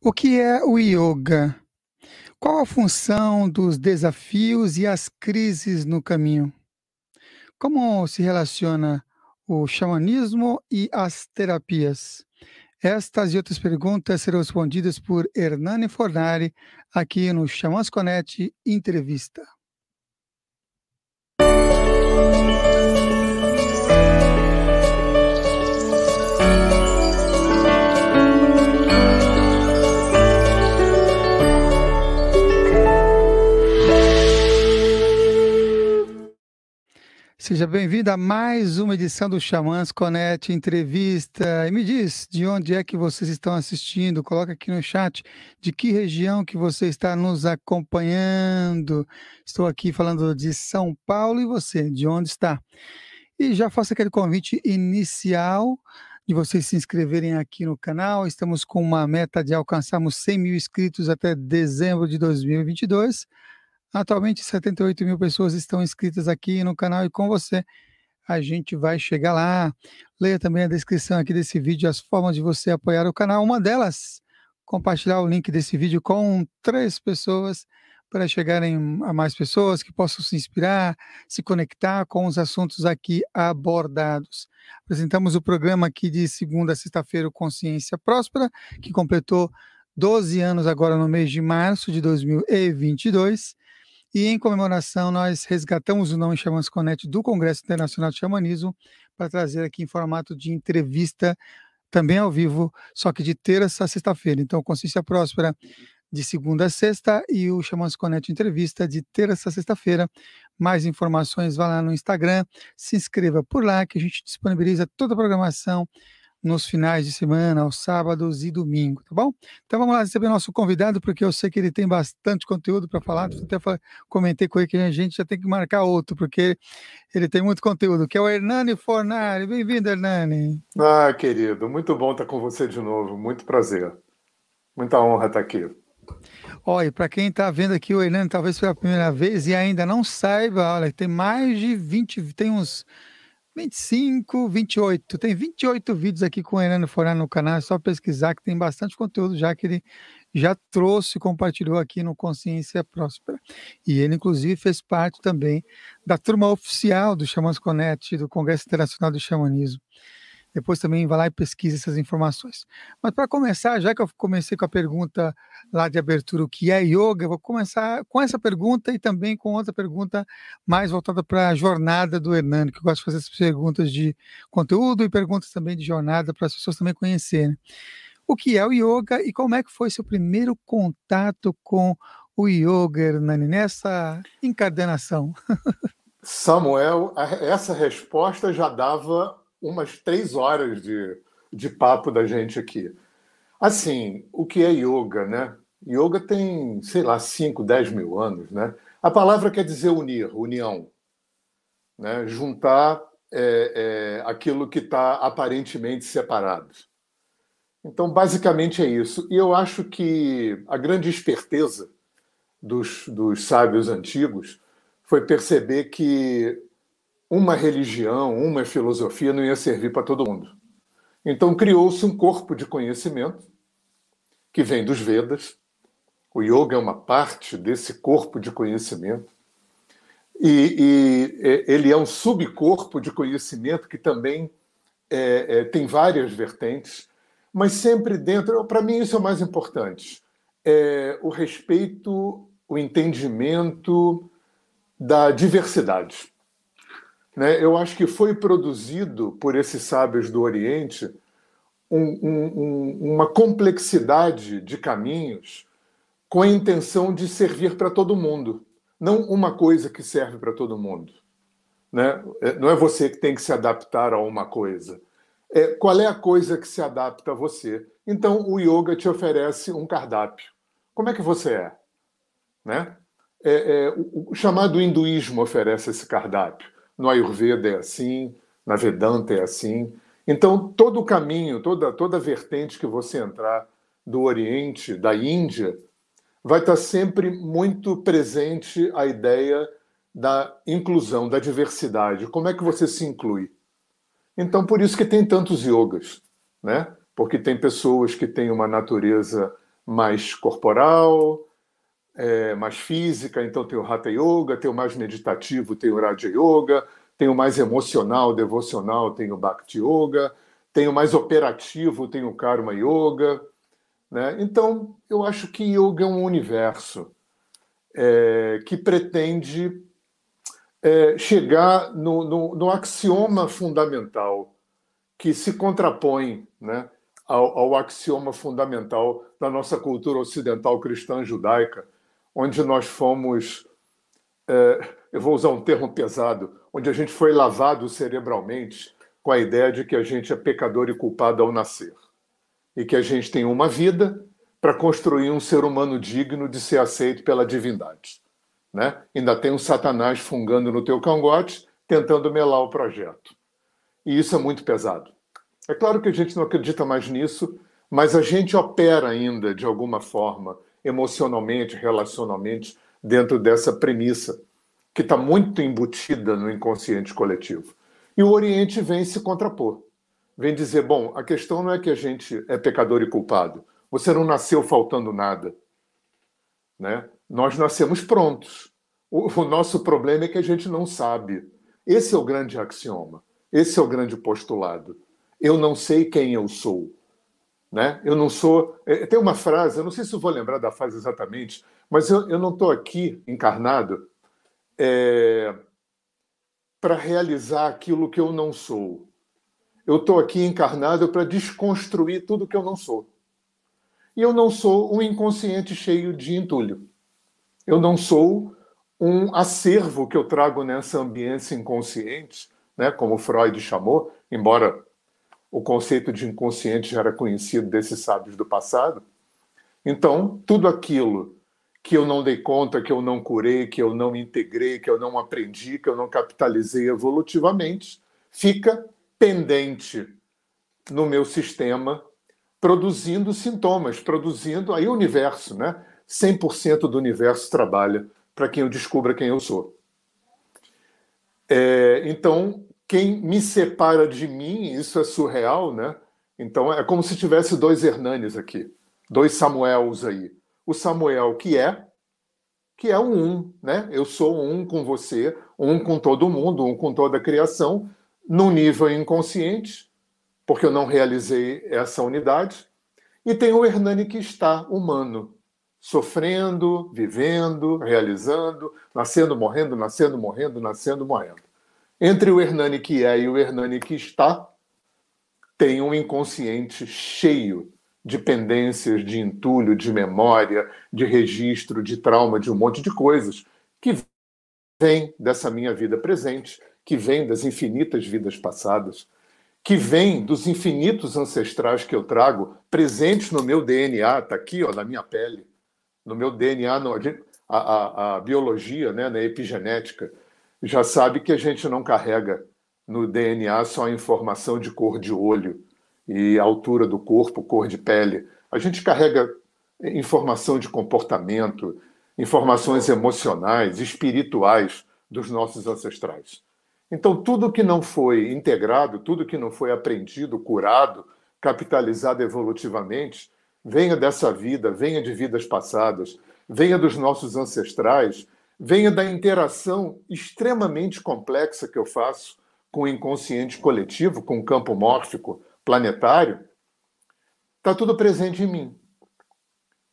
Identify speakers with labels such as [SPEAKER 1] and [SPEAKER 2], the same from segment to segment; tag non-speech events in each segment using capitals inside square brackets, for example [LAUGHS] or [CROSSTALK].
[SPEAKER 1] O que é o yoga? Qual a função dos desafios e as crises no caminho? Como se relaciona o xamanismo e as terapias? Estas e outras perguntas serão respondidas por Hernani Fornari aqui no Xamãs Connect Entrevista. Seja bem-vindo a mais uma edição do Xamãs Connect Entrevista. E me diz de onde é que vocês estão assistindo. Coloca aqui no chat de que região que você está nos acompanhando. Estou aqui falando de São Paulo e você, de onde está? E já faço aquele convite inicial de vocês se inscreverem aqui no canal. Estamos com uma meta de alcançarmos 100 mil inscritos até dezembro de 2022. Atualmente, 78 mil pessoas estão inscritas aqui no canal e com você a gente vai chegar lá. Leia também a descrição aqui desse vídeo, as formas de você apoiar o canal. Uma delas, compartilhar o link desse vídeo com três pessoas para chegarem a mais pessoas que possam se inspirar, se conectar com os assuntos aqui abordados. Apresentamos o programa aqui de segunda a sexta-feira, Consciência Próspera, que completou 12 anos agora no mês de março de 2022. E em comemoração, nós resgatamos o nome Xamãs Connect do Congresso Internacional de Xamanismo para trazer aqui em formato de entrevista, também ao vivo, só que de terça a sexta-feira. Então, Consciência Próspera de segunda a sexta e o Xamãs Connect Entrevista de terça a sexta-feira. Mais informações, vá lá no Instagram, se inscreva por lá que a gente disponibiliza toda a programação nos finais de semana, aos sábados e domingo, tá bom? Então vamos lá receber nosso convidado, porque eu sei que ele tem bastante conteúdo para falar. Até comentei com ele que a gente já tem que marcar outro, porque ele tem muito conteúdo, que é o Hernani Fornari. Bem-vindo, Hernani.
[SPEAKER 2] Ah, querido, muito bom estar com você de novo, muito prazer. Muita honra estar aqui.
[SPEAKER 1] Olha, para quem está vendo aqui o Hernani, talvez pela primeira vez e ainda não saiba, olha, tem mais de 20, tem uns 25, 28. Tem 28 vídeos aqui com o Hernando Forá no canal, é só pesquisar que tem bastante conteúdo já que ele já trouxe e compartilhou aqui no Consciência Próspera. E ele, inclusive, fez parte também da turma oficial do Xamãs Connect, do Congresso Internacional do Xamanismo. Depois também vai lá e pesquisa essas informações. Mas para começar, já que eu comecei com a pergunta lá de abertura, o que é yoga, eu vou começar com essa pergunta e também com outra pergunta mais voltada para a jornada do Hernani, que eu gosto de fazer essas perguntas de conteúdo e perguntas também de jornada para as pessoas também conhecerem. O que é o yoga e como é que foi seu primeiro contato com o yoga, Hernani, nessa encadenação? [LAUGHS]
[SPEAKER 2] Samuel, essa resposta já dava umas três horas de, de papo da gente aqui. Assim, o que é yoga, né? Yoga tem, sei lá, 5, 10 mil anos, né? A palavra quer dizer unir, união. Né? Juntar é, é, aquilo que está aparentemente separado. Então, basicamente é isso. E eu acho que a grande esperteza dos, dos sábios antigos foi perceber que uma religião, uma filosofia não ia servir para todo mundo. Então criou-se um corpo de conhecimento que vem dos Vedas. O yoga é uma parte desse corpo de conhecimento. E, e ele é um subcorpo de conhecimento que também é, é, tem várias vertentes, mas sempre dentro. Para mim, isso é o mais importante: é o respeito, o entendimento da diversidade. Né? Eu acho que foi produzido por esses sábios do Oriente um, um, uma complexidade de caminhos com a intenção de servir para todo mundo, não uma coisa que serve para todo mundo. Né? É, não é você que tem que se adaptar a uma coisa. É, qual é a coisa que se adapta a você? Então, o yoga te oferece um cardápio. Como é que você é? Né? É, é o, o chamado hinduísmo oferece esse cardápio no Ayurveda é assim, na Vedanta é assim. Então, todo o caminho, toda, toda vertente que você entrar do Oriente, da Índia, vai estar sempre muito presente a ideia da inclusão, da diversidade. Como é que você se inclui? Então, por isso que tem tantos yogas, né? Porque tem pessoas que têm uma natureza mais corporal, é, mais física, então tem o Hatha Yoga, tem o mais meditativo, tem o Raja Yoga, tem o mais emocional, devocional, tem o Bhakti Yoga, tem o mais operativo, tem o Karma Yoga. Né? Então, eu acho que yoga é um universo é, que pretende é, chegar no, no, no, axioma fundamental que se contrapõe né, ao, ao, axioma fundamental da nossa cultura ocidental cristã judaica, onde nós fomos, é, eu vou usar um termo pesado, onde a gente foi lavado cerebralmente com a ideia de que a gente é pecador e culpado ao nascer e que a gente tem uma vida para construir um ser humano digno de ser aceito pela divindade. Né? Ainda tem um Satanás fungando no teu cangote, tentando melar o projeto. E isso é muito pesado. É claro que a gente não acredita mais nisso, mas a gente opera ainda, de alguma forma, emocionalmente, relacionalmente, dentro dessa premissa, que está muito embutida no inconsciente coletivo. E o Oriente vem se contrapor. Vem dizer: bom, a questão não é que a gente é pecador e culpado. Você não nasceu faltando nada. Né? Nós nascemos prontos. O, o nosso problema é que a gente não sabe. Esse é o grande axioma. Esse é o grande postulado. Eu não sei quem eu sou. Né? Eu não sou. É, tem uma frase, eu não sei se vou lembrar da frase exatamente, mas eu, eu não estou aqui encarnado é, para realizar aquilo que eu não sou. Eu estou aqui encarnado para desconstruir tudo que eu não sou. E eu não sou um inconsciente cheio de entulho. Eu não sou um acervo que eu trago nessa ambiência inconsciente, né, como Freud chamou, embora o conceito de inconsciente já era conhecido desses sábios do passado. Então, tudo aquilo que eu não dei conta, que eu não curei, que eu não integrei, que eu não aprendi, que eu não capitalizei evolutivamente, fica pendente no meu sistema, produzindo sintomas, produzindo aí o universo, né? 100% do universo trabalha para que eu descubra quem eu sou. É, então, quem me separa de mim, isso é surreal, né? Então, é como se tivesse dois Hernanes aqui, dois Samuels aí. O Samuel que é, que é um um, né? Eu sou um com você, um com todo mundo, um com toda a criação, num nível inconsciente, porque eu não realizei essa unidade. E tem o Hernani que está humano, sofrendo, vivendo, realizando, nascendo, morrendo, nascendo, morrendo, nascendo, morrendo. Entre o Hernani que é e o Hernani que está, tem um inconsciente cheio de pendências, de entulho, de memória, de registro, de trauma, de um monte de coisas que vem dessa minha vida presente, que vem das infinitas vidas passadas, que vem dos infinitos ancestrais que eu trago presentes no meu DNA, está aqui, ó, na minha pele no meu DNA, no, a, a, a, biologia, né, na epigenética, já sabe que a gente não carrega no DNA só a informação de cor de olho e altura do corpo, cor de pele. A gente carrega informação de comportamento, informações emocionais, espirituais dos nossos ancestrais. Então, tudo que não foi integrado, tudo que não foi aprendido, curado, capitalizado evolutivamente, venha dessa vida, venha de vidas passadas, venha dos nossos ancestrais, venha da interação extremamente complexa que eu faço com o inconsciente coletivo, com o campo mórfico planetário, está tudo presente em mim.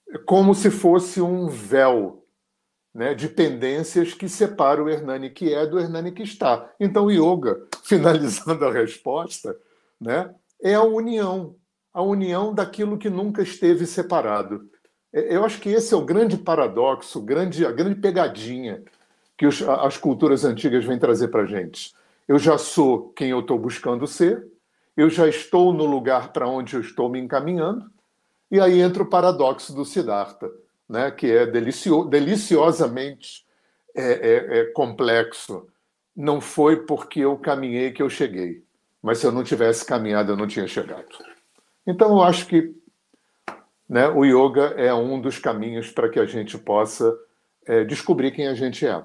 [SPEAKER 2] É como se fosse um véu né, de pendências que separa o Hernani que é do Hernani que está. Então, o yoga, [LAUGHS] finalizando a resposta, né, é a união a união daquilo que nunca esteve separado. É, eu acho que esse é o grande paradoxo, grande, a grande pegadinha que os, as culturas antigas vêm trazer para a gente. Eu já sou quem eu estou buscando ser, eu já estou no lugar para onde eu estou me encaminhando, e aí entra o paradoxo do Siddhartha, né, que é delicio, deliciosamente é, é, é complexo. Não foi porque eu caminhei que eu cheguei, mas se eu não tivesse caminhado, eu não tinha chegado. Então, eu acho que né, o yoga é um dos caminhos para que a gente possa é, descobrir quem a gente é.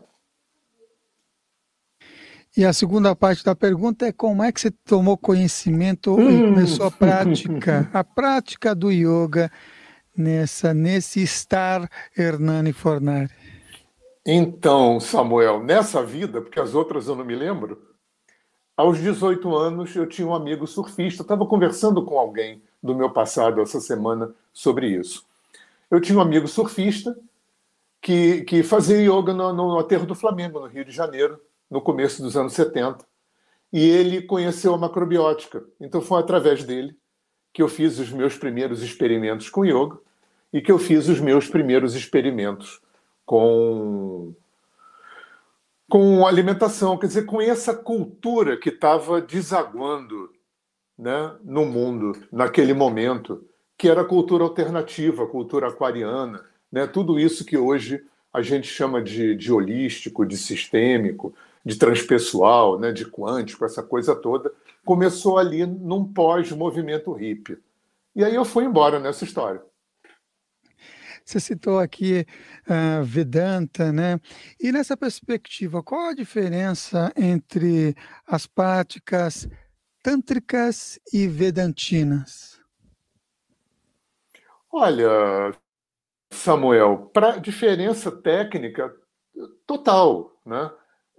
[SPEAKER 1] E a segunda parte da pergunta é como é que você tomou conhecimento hum. e começou a prática, [LAUGHS] a prática do yoga. nessa nesse estar Hernani Fornari?
[SPEAKER 2] Então, Samuel, nessa vida, porque as outras eu não me lembro, aos 18 anos eu tinha um amigo surfista, estava conversando com alguém do meu passado essa semana sobre isso. Eu tinha um amigo surfista que, que fazia yoga no, no aterro do Flamengo, no Rio de Janeiro, no começo dos anos 70. E ele conheceu a macrobiótica. Então foi através dele que eu fiz os meus primeiros experimentos com yoga e que eu fiz os meus primeiros experimentos com com alimentação, quer dizer, com essa cultura que estava desaguando né, no mundo naquele momento, que era a cultura alternativa, a cultura aquariana, né, tudo isso que hoje a gente chama de, de holístico, de sistêmico, de transpessoal, né, de quântico, essa coisa toda, começou ali num pós-movimento hippie. E aí eu fui embora nessa história.
[SPEAKER 1] Você citou aqui uh, Vedanta, né? E nessa perspectiva, qual a diferença entre as práticas tântricas e vedantinas?
[SPEAKER 2] Olha, Samuel, para diferença técnica total, né?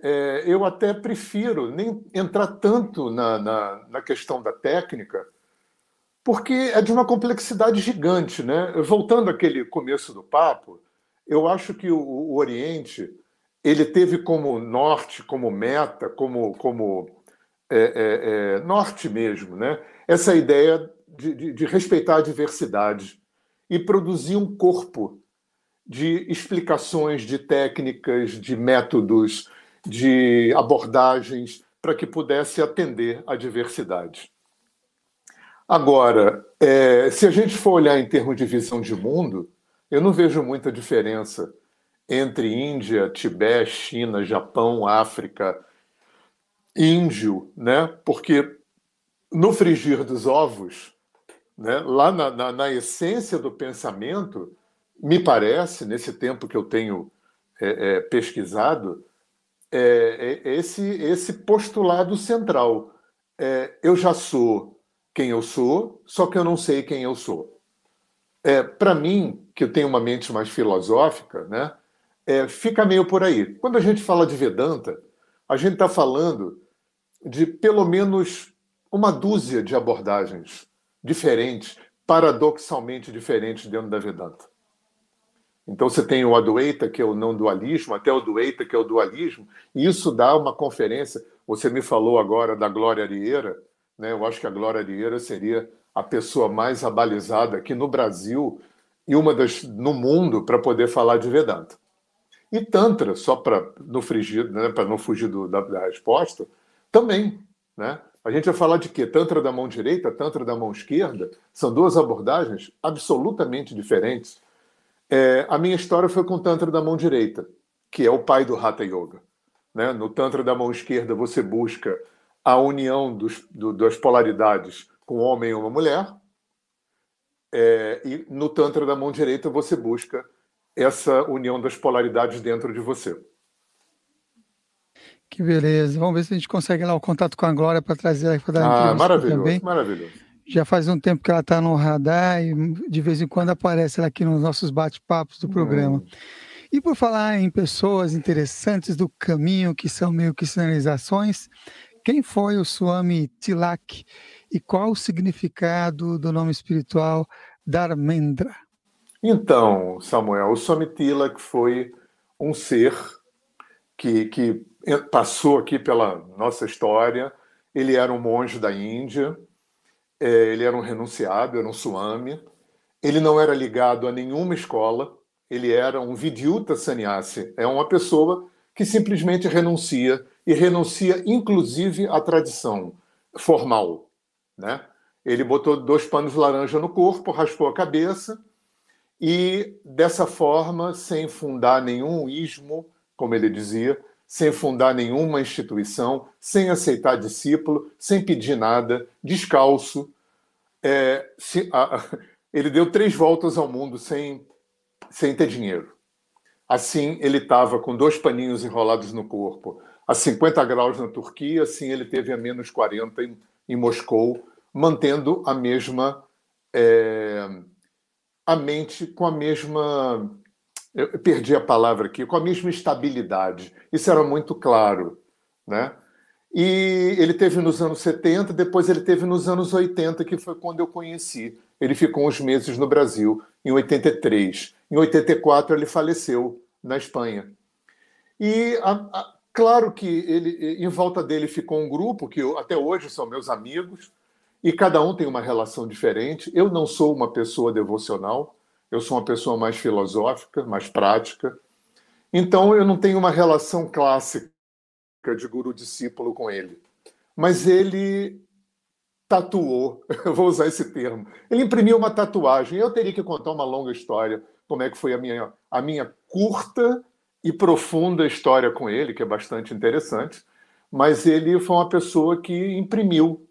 [SPEAKER 2] É, eu até prefiro nem entrar tanto na, na, na, questão da técnica, porque é de uma complexidade gigante, né? Voltando àquele começo do papo, eu acho que o, o Oriente ele teve como norte, como meta, como, como é, é, é norte mesmo, né? Essa ideia de, de, de respeitar a diversidade e produzir um corpo de explicações, de técnicas, de métodos, de abordagens para que pudesse atender a diversidade. Agora, é, se a gente for olhar em termos de visão de mundo, eu não vejo muita diferença entre Índia, Tibete, China, Japão, África, Índio, né? Porque no frigir dos ovos, né, lá na, na, na, essência do pensamento, me parece, nesse tempo que eu tenho é, é, pesquisado, é, é esse, esse postulado central. É, eu já sou quem eu sou, só que eu não sei quem eu sou. É, Para mim, que eu tenho uma mente mais filosófica, né, é, fica meio por aí. Quando a gente fala de Vedanta, a gente está falando de pelo menos uma dúzia de abordagens diferentes, paradoxalmente diferentes dentro da Vedanta. Então você tem o Adwaita, que é o não dualismo, até o Dueita, que é o dualismo, e isso dá uma conferência. Você me falou agora da Glória Arieira, né? eu acho que a Glória Arieira seria a pessoa mais abalizada aqui no Brasil e uma das no mundo para poder falar de Vedanta. E Tantra, só para não né, não fugir do, da, da resposta, também, né? A gente vai falar de quê? Tantra da mão direita, Tantra da mão esquerda. São duas abordagens absolutamente diferentes. É, a minha história foi com o Tantra da mão direita, que é o pai do Hatha Yoga. Né? No Tantra da mão esquerda, você busca a união dos, do, das polaridades com um homem e uma mulher. É, e no Tantra da mão direita, você busca essa união das polaridades dentro de você.
[SPEAKER 1] Que beleza. Vamos ver se a gente consegue lá o contato com a Glória para trazer ela para dar
[SPEAKER 2] ah, maravilhoso, também. Maravilhoso.
[SPEAKER 1] Já faz um tempo que ela está no radar e de vez em quando aparece ela aqui nos nossos bate-papos do programa. Hum. E por falar em pessoas interessantes do caminho, que são meio que sinalizações, quem foi o Swami Tilak e qual o significado do nome espiritual Dharmendra?
[SPEAKER 2] Então, Samuel, o Swami Tilak foi um ser que, que passou aqui pela nossa história. Ele era um monge da Índia, é, ele era um renunciado, era um swami. Ele não era ligado a nenhuma escola, ele era um vidyuta sannyasi, é uma pessoa que simplesmente renuncia e renuncia inclusive à tradição formal, né? Ele botou dois panos laranja no corpo, raspou a cabeça e dessa forma, sem fundar nenhum ismo, como ele dizia, sem fundar nenhuma instituição, sem aceitar discípulo, sem pedir nada, descalço. É, se, a, [LAUGHS] ele deu três voltas ao mundo sem, sem ter dinheiro. Assim, ele estava com dois paninhos enrolados no corpo, a 50 graus na Turquia, assim ele teve a menos 40 em, em Moscou, mantendo a mesma é, a mente com a mesma. Eu perdi a palavra aqui, com a mesma estabilidade. Isso era muito claro. Né? E ele teve nos anos 70, depois ele teve nos anos 80, que foi quando eu conheci. Ele ficou uns meses no Brasil, em 83. Em 84, ele faleceu na Espanha. E a, a, claro que ele, em volta dele ficou um grupo que eu, até hoje são meus amigos, e cada um tem uma relação diferente. Eu não sou uma pessoa devocional, eu sou uma pessoa mais filosófica, mais prática. Então eu não tenho uma relação clássica de guru-discípulo com ele. Mas ele tatuou, [LAUGHS] eu vou usar esse termo. Ele imprimiu uma tatuagem. Eu teria que contar uma longa história, como é que foi a minha, a minha curta e profunda história com ele, que é bastante interessante. Mas ele foi uma pessoa que imprimiu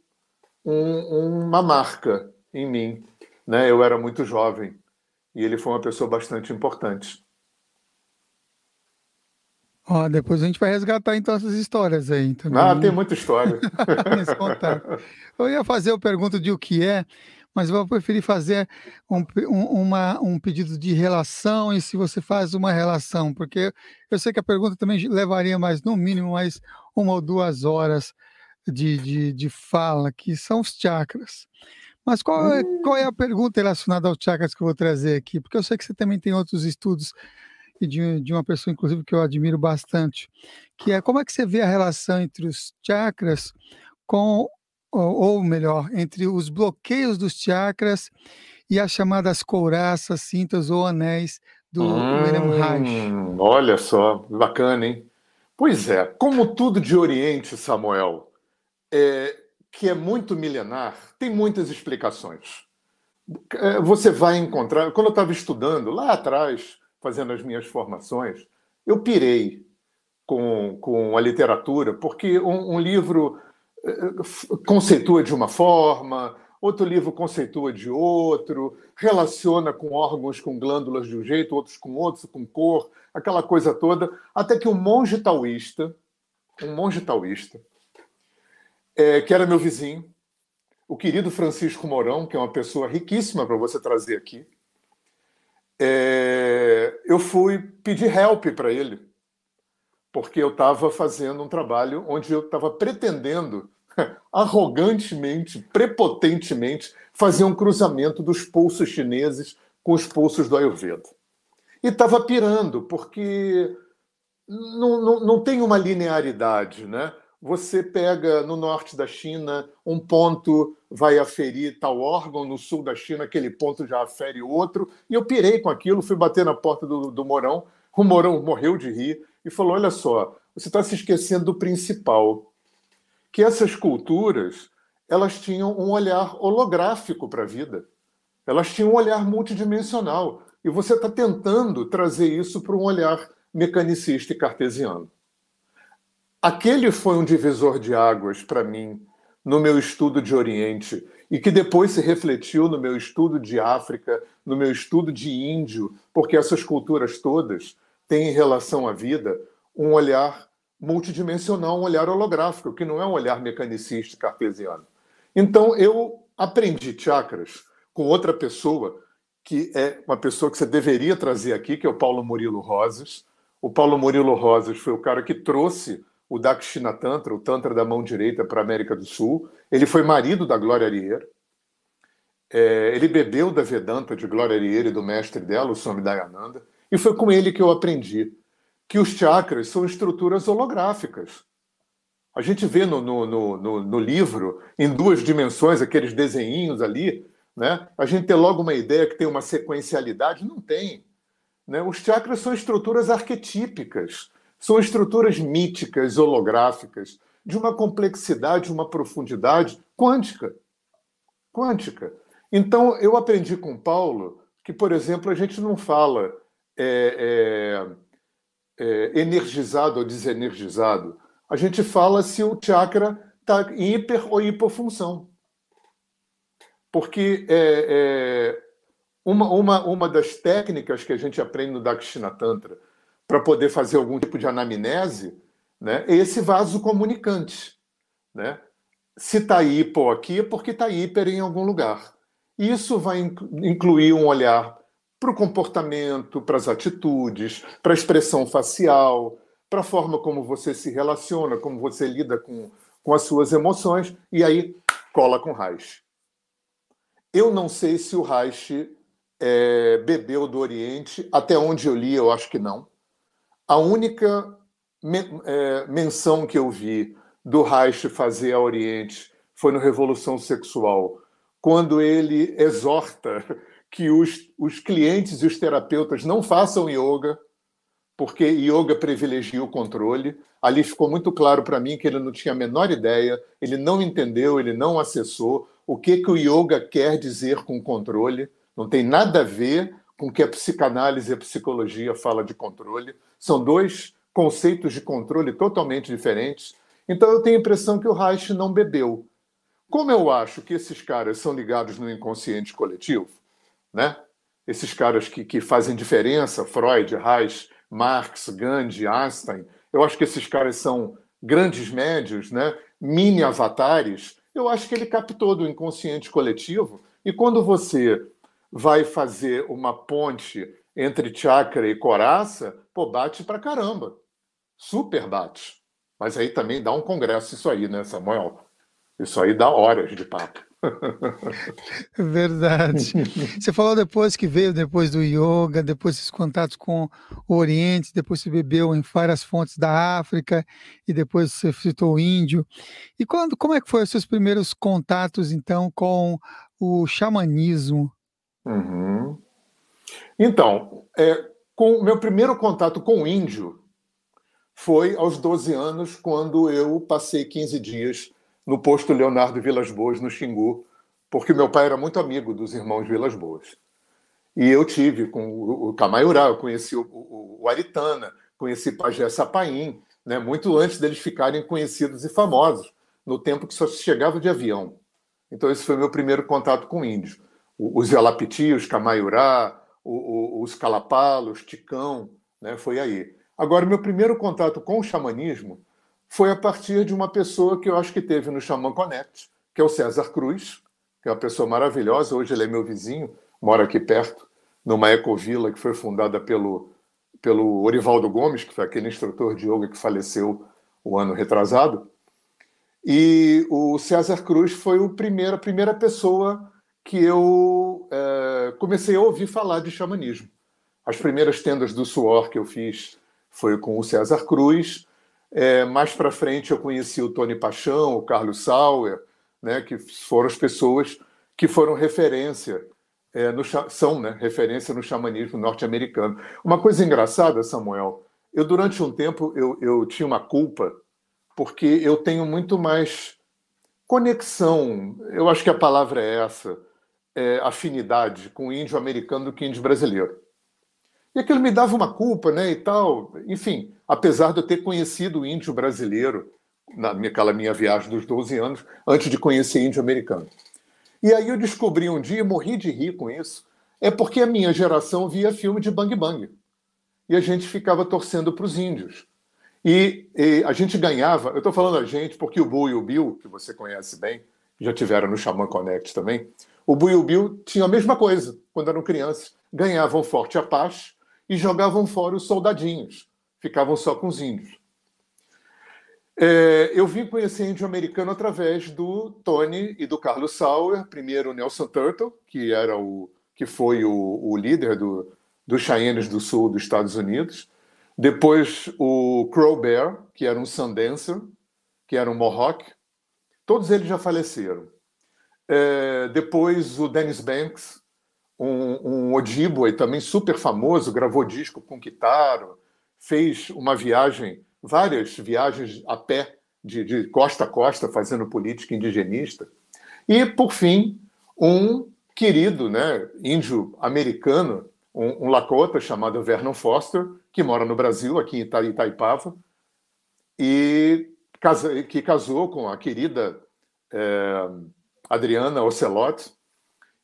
[SPEAKER 2] um, uma marca em mim. Né? Eu era muito jovem e ele foi uma pessoa bastante importante.
[SPEAKER 1] Ó, depois a gente vai resgatar então essas histórias aí também.
[SPEAKER 2] Ah, tem muita história. [LAUGHS]
[SPEAKER 1] eu ia fazer a pergunta de o que é, mas eu vou preferir fazer um, um, uma, um pedido de relação e se você faz uma relação, porque eu sei que a pergunta também levaria mais, no mínimo, mais uma ou duas horas de, de, de fala, que são os chakras. Mas qual é, qual é a pergunta relacionada aos chakras que eu vou trazer aqui? Porque eu sei que você também tem outros estudos de, de uma pessoa, inclusive, que eu admiro bastante, que é como é que você vê a relação entre os chakras com, ou, ou melhor, entre os bloqueios dos chakras e as chamadas couraças, cintas ou anéis do hum, William Reich.
[SPEAKER 2] Olha só, bacana, hein? Pois é, como tudo de Oriente, Samuel, é, que é muito milenar, tem muitas explicações. É, você vai encontrar. Quando eu estava estudando lá atrás, fazendo as minhas formações, eu pirei com, com a literatura, porque um, um livro eh, conceitua de uma forma, outro livro conceitua de outro, relaciona com órgãos com glândulas de um jeito, outros com outros, com cor, aquela coisa toda, até que um monge taoísta, um monge taoísta, é, que era meu vizinho, o querido Francisco Mourão, que é uma pessoa riquíssima para você trazer aqui, é, eu fui pedir help para ele, porque eu estava fazendo um trabalho onde eu estava pretendendo, [LAUGHS] arrogantemente, prepotentemente, fazer um cruzamento dos pulsos chineses com os pulsos do Ayurveda. E estava pirando, porque não, não, não tem uma linearidade, né? Você pega no norte da China, um ponto vai aferir tal órgão, no sul da China, aquele ponto já afere outro. E eu pirei com aquilo, fui bater na porta do, do Morão. O Morão morreu de rir e falou: Olha só, você está se esquecendo do principal, que essas culturas elas tinham um olhar holográfico para a vida. Elas tinham um olhar multidimensional. E você está tentando trazer isso para um olhar mecanicista e cartesiano. Aquele foi um divisor de águas para mim no meu estudo de Oriente e que depois se refletiu no meu estudo de África, no meu estudo de Índio, porque essas culturas todas têm em relação à vida um olhar multidimensional, um olhar holográfico, que não é um olhar mecanicista cartesiano. Então eu aprendi chakras com outra pessoa que é uma pessoa que você deveria trazer aqui, que é o Paulo Murilo Rosas. O Paulo Murilo Rosas foi o cara que trouxe o Dakshina Tantra, o Tantra da mão direita para a América do Sul. Ele foi marido da Glória Arier. É, ele bebeu da Vedanta de Glória Arier e do mestre dela, o Swami Dayananda. E foi com ele que eu aprendi que os chakras são estruturas holográficas. A gente vê no, no, no, no livro, em duas dimensões, aqueles desenhinhos ali, né? a gente tem logo uma ideia que tem uma sequencialidade. Não tem. Né? Os chakras são estruturas arquetípicas são estruturas míticas, holográficas, de uma complexidade, uma profundidade quântica. Quântica. Então, eu aprendi com Paulo que, por exemplo, a gente não fala é, é, é, energizado ou desenergizado. A gente fala se o chakra está em hiper ou hipofunção. Porque é, é, uma, uma, uma das técnicas que a gente aprende no Dakshina Tantra para poder fazer algum tipo de anamnese, né, esse vaso comunicante. Né? Se está hipo aqui, é porque está hiper em algum lugar. Isso vai incluir um olhar para o comportamento, para as atitudes, para a expressão facial, para a forma como você se relaciona, como você lida com, com as suas emoções, e aí cola com Reich. Eu não sei se o Reich é, bebeu do Oriente, até onde eu li, eu acho que não. A única é, menção que eu vi do Reich fazer ao Oriente foi no Revolução Sexual, quando ele exorta [LAUGHS] que os, os clientes e os terapeutas não façam yoga, porque yoga privilegia o controle. Ali ficou muito claro para mim que ele não tinha a menor ideia, ele não entendeu, ele não acessou o que, que o yoga quer dizer com controle. Não tem nada a ver com que a psicanálise e a psicologia fala de controle. São dois conceitos de controle totalmente diferentes. Então eu tenho a impressão que o Reich não bebeu. Como eu acho que esses caras são ligados no inconsciente coletivo, né? Esses caras que, que fazem diferença, Freud, Reich, Marx, Gandhi, Einstein, eu acho que esses caras são grandes médios, né? mini avatares. Eu acho que ele captou do inconsciente coletivo. E quando você vai fazer uma ponte entre chakra e coraça, pô, bate pra caramba. Super bate. Mas aí também dá um congresso isso aí, né, Samuel? Isso aí dá horas de papo. [LAUGHS]
[SPEAKER 1] Verdade. [LAUGHS] Você falou depois que veio depois do yoga, depois dos contatos com o Oriente, depois você bebeu em várias fontes da África e depois você citou o índio. E quando, como é que foram os seus primeiros contatos então com o xamanismo?
[SPEAKER 2] Uhum. Então, é, com meu primeiro contato com o índio foi aos 12 anos, quando eu passei 15 dias no posto Leonardo Vilas Boas, no Xingu, porque meu pai era muito amigo dos irmãos Vilas Boas. E eu tive com o Camaiurá, eu conheci o, o, o Aritana, conheci Pajé Sapaim, né, muito antes deles ficarem conhecidos e famosos, no tempo que só se chegava de avião. Então, esse foi meu primeiro contato com índios. Os Yalapiti, os Camaiurá, os Calapalos, Ticão, né, foi aí. Agora, meu primeiro contato com o xamanismo foi a partir de uma pessoa que eu acho que teve no Xamã Connect, que é o César Cruz, que é uma pessoa maravilhosa. Hoje ele é meu vizinho, mora aqui perto, numa ecovila que foi fundada pelo, pelo Orivaldo Gomes, que foi aquele instrutor de yoga que faleceu o ano retrasado. E o César Cruz foi o primeiro, a primeira pessoa que eu é, comecei a ouvir falar de xamanismo. As primeiras tendas do suor que eu fiz foi com o César Cruz. É, mais para frente eu conheci o Tony Paixão, o Carlos Sauer, né, que foram as pessoas que foram referência é, no, são né, referência no xamanismo norte-americano. Uma coisa engraçada, Samuel, eu durante um tempo eu, eu tinha uma culpa porque eu tenho muito mais conexão, eu acho que a palavra é essa, é, afinidade com índio americano do que índio brasileiro. E aquilo me dava uma culpa, né, e tal. Enfim, apesar de eu ter conhecido o índio brasileiro naquela minha viagem dos 12 anos, antes de conhecer índio americano. E aí eu descobri um dia, morri de rir com isso, é porque a minha geração via filme de Bang Bang. E a gente ficava torcendo para os índios. E, e, a gente ganhava, eu estou falando a gente porque o Bull e o Bill, que você conhece bem, já tiveram no Xamã Connect também, o Bill tinham a mesma coisa quando eram crianças. Ganhavam forte Apache e jogavam fora os soldadinhos. Ficavam só com os índios. É, eu vim conhecer índio americano através do Tony e do Carlos Sauer, primeiro Nelson Turtle, que era o que foi o, o líder do, dos Cheyennes do Sul dos Estados Unidos, depois o Crow Bear, que era um Sundancer, que era um Mohawk, todos eles já faleceram. É, depois o Dennis Banks, um, um Ojibwe também super famoso, gravou disco com Kitaro, fez uma viagem várias viagens a pé, de, de costa a costa, fazendo política indigenista. E, por fim, um querido né, índio americano, um, um Lakota chamado Vernon Foster, que mora no Brasil, aqui em Itaipava, e casa, que casou com a querida é, Adriana Ocelot,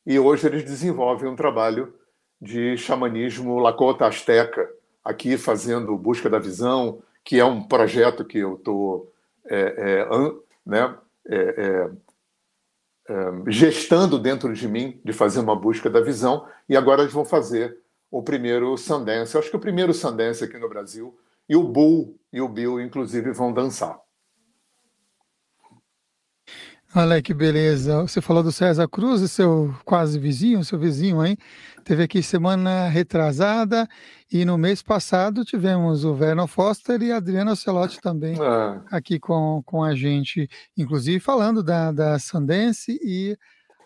[SPEAKER 2] e hoje eles desenvolvem um trabalho de xamanismo Lakota Azteca, aqui fazendo busca da visão, que é um projeto que eu estou é, é, né, é, é, é, gestando dentro de mim, de fazer uma busca da visão, e agora eles vão fazer o primeiro Sundance. Eu acho que o primeiro Sundance aqui no Brasil. E o Bull e o Bill, inclusive, vão dançar.
[SPEAKER 1] Olha que beleza. Você falou do César Cruz, seu quase vizinho, seu vizinho aí. Teve aqui semana retrasada e no mês passado tivemos o Vernon Foster e a Adriana Celotti também é. aqui com, com a gente, inclusive falando da, da Sundance e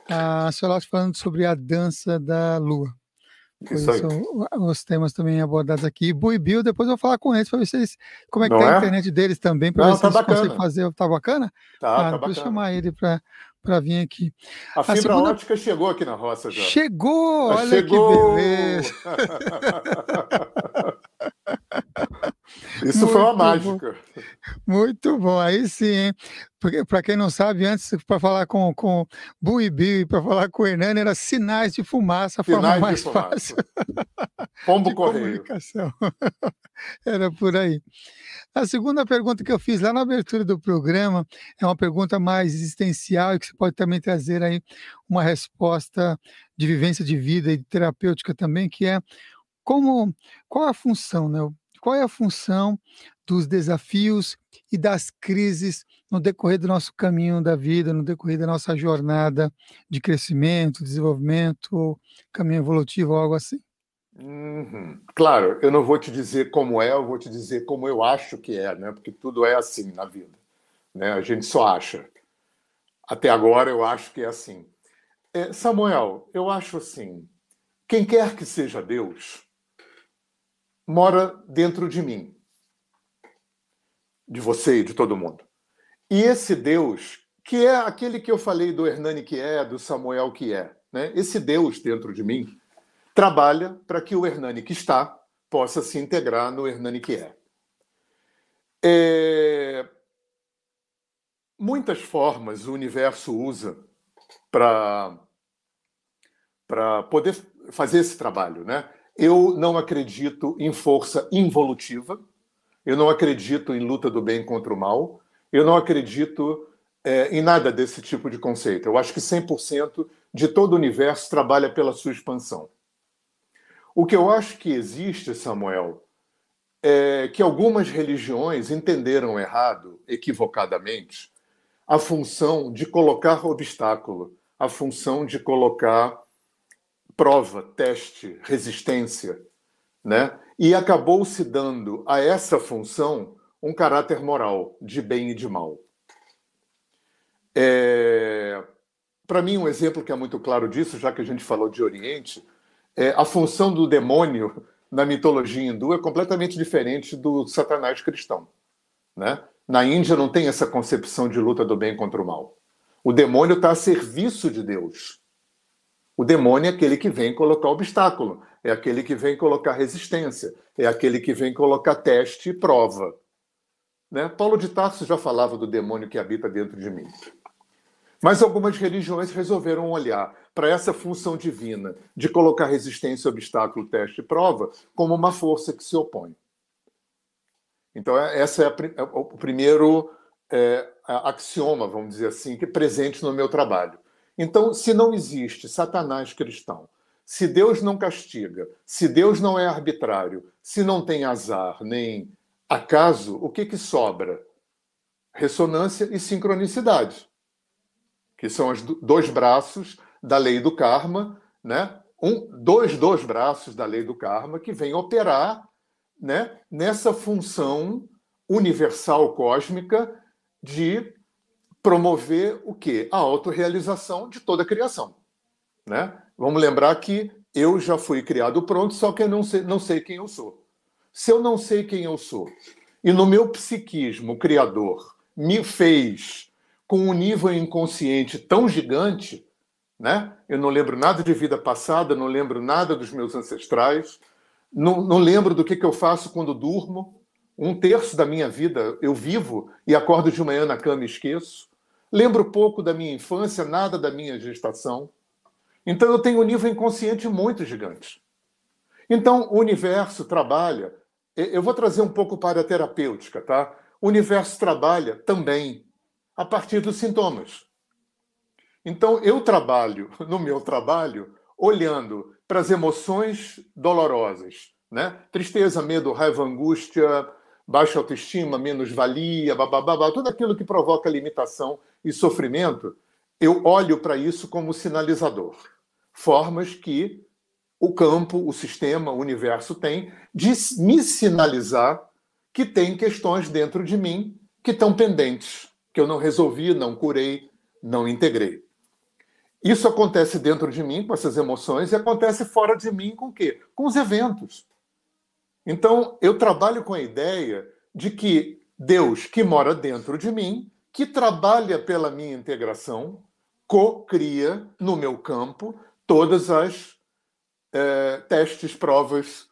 [SPEAKER 1] a Celotti falando sobre a dança da lua. Os temas também abordados aqui. Bui Bill, depois eu vou falar com eles para ver se eles, como é que Não tá é? a internet deles também, para ver se tá eles bacana. conseguem fazer. Tá bacana?
[SPEAKER 2] Tá, ah, tá bacana.
[SPEAKER 1] chamar ele para para vir aqui.
[SPEAKER 2] A, a fibra segunda... ótica chegou aqui na roça já.
[SPEAKER 1] Chegou! Olha chegou! que beleza! [LAUGHS] [LAUGHS]
[SPEAKER 2] Isso Muito foi uma mágica.
[SPEAKER 1] Bom. Muito bom, aí sim, Porque, para quem não sabe, antes, para falar com, com Bu e Bill e para falar com o Hernani, era sinais de fumaça, a sinais forma mais fácil. [LAUGHS]
[SPEAKER 2] Pombo correio. [LAUGHS]
[SPEAKER 1] Era por aí. A segunda pergunta que eu fiz lá na abertura do programa é uma pergunta mais existencial e que você pode também trazer aí uma resposta de vivência de vida e terapêutica também, que é como qual a função, né? Qual é a função dos desafios e das crises no decorrer do nosso caminho da vida, no decorrer da nossa jornada de crescimento, desenvolvimento, caminho evolutivo, algo assim?
[SPEAKER 2] Uhum. Claro, eu não vou te dizer como é, eu vou te dizer como eu acho que é, né? Porque tudo é assim na vida, né? A gente só acha. Até agora eu acho que é assim. É, Samuel, eu acho assim. Quem quer que seja Deus, mora dentro de mim, de você e de todo mundo. E esse Deus, que é aquele que eu falei do Hernani que é, do Samuel que é, né? esse Deus dentro de mim, trabalha para que o Hernani que está possa se integrar no Hernani que é. é... Muitas formas o universo usa para poder fazer esse trabalho, né? Eu não acredito em força involutiva, eu não acredito em luta do bem contra o mal, eu não acredito é, em nada desse tipo de conceito. Eu acho que 100% de todo o universo trabalha pela sua expansão. O que eu acho que existe, Samuel, é que algumas religiões entenderam errado, equivocadamente, a função de colocar obstáculo, a função de colocar prova, teste, resistência, né? E acabou se dando a essa função um caráter moral de bem e de mal. É... Para mim, um exemplo que é muito claro disso, já que a gente falou de Oriente, é a função do demônio na mitologia hindu é completamente diferente do satanás cristão. Né? Na Índia não tem essa concepção de luta do bem contra o mal. O demônio está a serviço de Deus. O demônio é aquele que vem colocar obstáculo, é aquele que vem colocar resistência, é aquele que vem colocar teste e prova. Né? Paulo de Tarso já falava do demônio que habita dentro de mim. Mas algumas religiões resolveram olhar para essa função divina de colocar resistência, obstáculo, teste e prova como uma força que se opõe. Então, é, essa é, é o primeiro é, axioma, vamos dizer assim, que é presente no meu trabalho. Então, se não existe Satanás cristão, se Deus não castiga, se Deus não é arbitrário, se não tem azar nem acaso, o que, que sobra? Ressonância e sincronicidade, que são os dois braços da lei do karma, né? Um, dois, dois braços da lei do karma que vêm operar né, nessa função universal cósmica de promover o quê? A autorrealização de toda a criação. Né? Vamos lembrar que eu já fui criado pronto, só que eu não sei, não sei quem eu sou. Se eu não sei quem eu sou, e no meu psiquismo o Criador me fez com um nível inconsciente tão gigante, né? Eu não lembro nada de vida passada, não lembro nada dos meus ancestrais, não, não lembro do que, que eu faço quando durmo. Um terço da minha vida eu vivo e acordo de manhã na cama e esqueço. Lembro pouco da minha infância, nada da minha gestação. Então eu tenho um nível inconsciente muito gigante. Então o universo trabalha. Eu vou trazer um pouco para a terapêutica, tá? O universo trabalha também a partir dos sintomas. Então eu trabalho, [LAUGHS] no meu trabalho, olhando para as emoções dolorosas, né? Tristeza, medo, raiva, angústia, baixa autoestima, menos-valia, bababá, tudo aquilo que provoca limitação e sofrimento, eu olho para isso como sinalizador. Formas que o campo, o sistema, o universo tem de me sinalizar que tem questões dentro de mim que estão pendentes, que eu não resolvi, não curei, não integrei. Isso acontece dentro de mim com essas emoções e acontece fora de mim com o quê? Com os eventos. Então, eu trabalho com a ideia de que Deus, que mora dentro de mim, que trabalha pela minha integração, co-cria no meu campo todas as é, testes, provas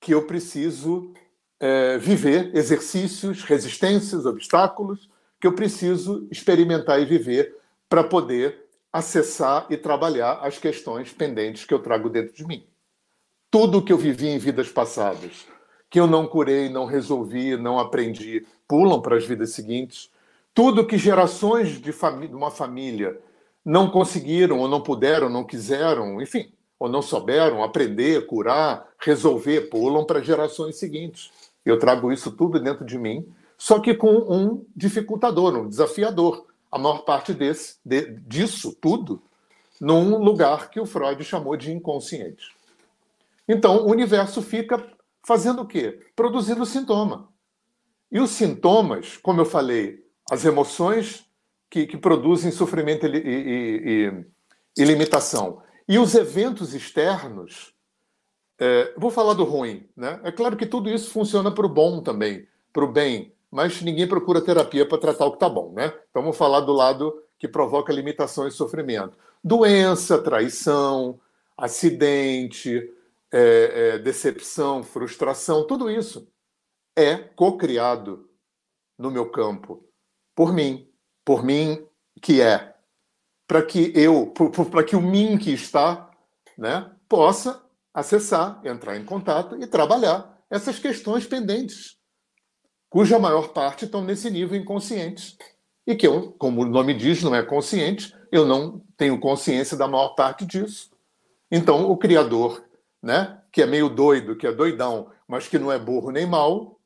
[SPEAKER 2] que eu preciso é, viver, exercícios, resistências, obstáculos, que eu preciso experimentar e viver para poder acessar e trabalhar as questões pendentes que eu trago dentro de mim. Tudo que eu vivi em vidas passadas, que eu não curei, não resolvi, não aprendi, pulam para as vidas seguintes. Tudo que gerações de, de uma família não conseguiram, ou não puderam, não quiseram, enfim, ou não souberam aprender, curar, resolver, pulam para gerações seguintes. Eu trago isso tudo dentro de mim, só que com um dificultador, um desafiador a maior parte desse, de, disso tudo num lugar que o Freud chamou de inconsciente. Então, o universo fica fazendo o quê? Produzindo sintoma. E os sintomas, como eu falei, as emoções que, que produzem sofrimento e, e, e, e, limitação. E os eventos externos, é, vou falar do ruim. Né? É claro que tudo isso funciona para o bom também, para o bem mas ninguém procura terapia para tratar o que está bom, né? Então vamos falar do lado que provoca limitação e sofrimento. Doença, traição, acidente, é, é, decepção, frustração, tudo isso é co-criado no meu campo por mim, por mim que é, para que eu, para que o mim que está, né, possa acessar, entrar em contato e trabalhar essas questões pendentes cuja maior parte estão nesse nível inconsciente. E que eu, como o nome diz, não é consciente, eu não tenho consciência da maior parte disso. Então, o Criador, né, que é meio doido, que é doidão, mas que não é burro nem mal,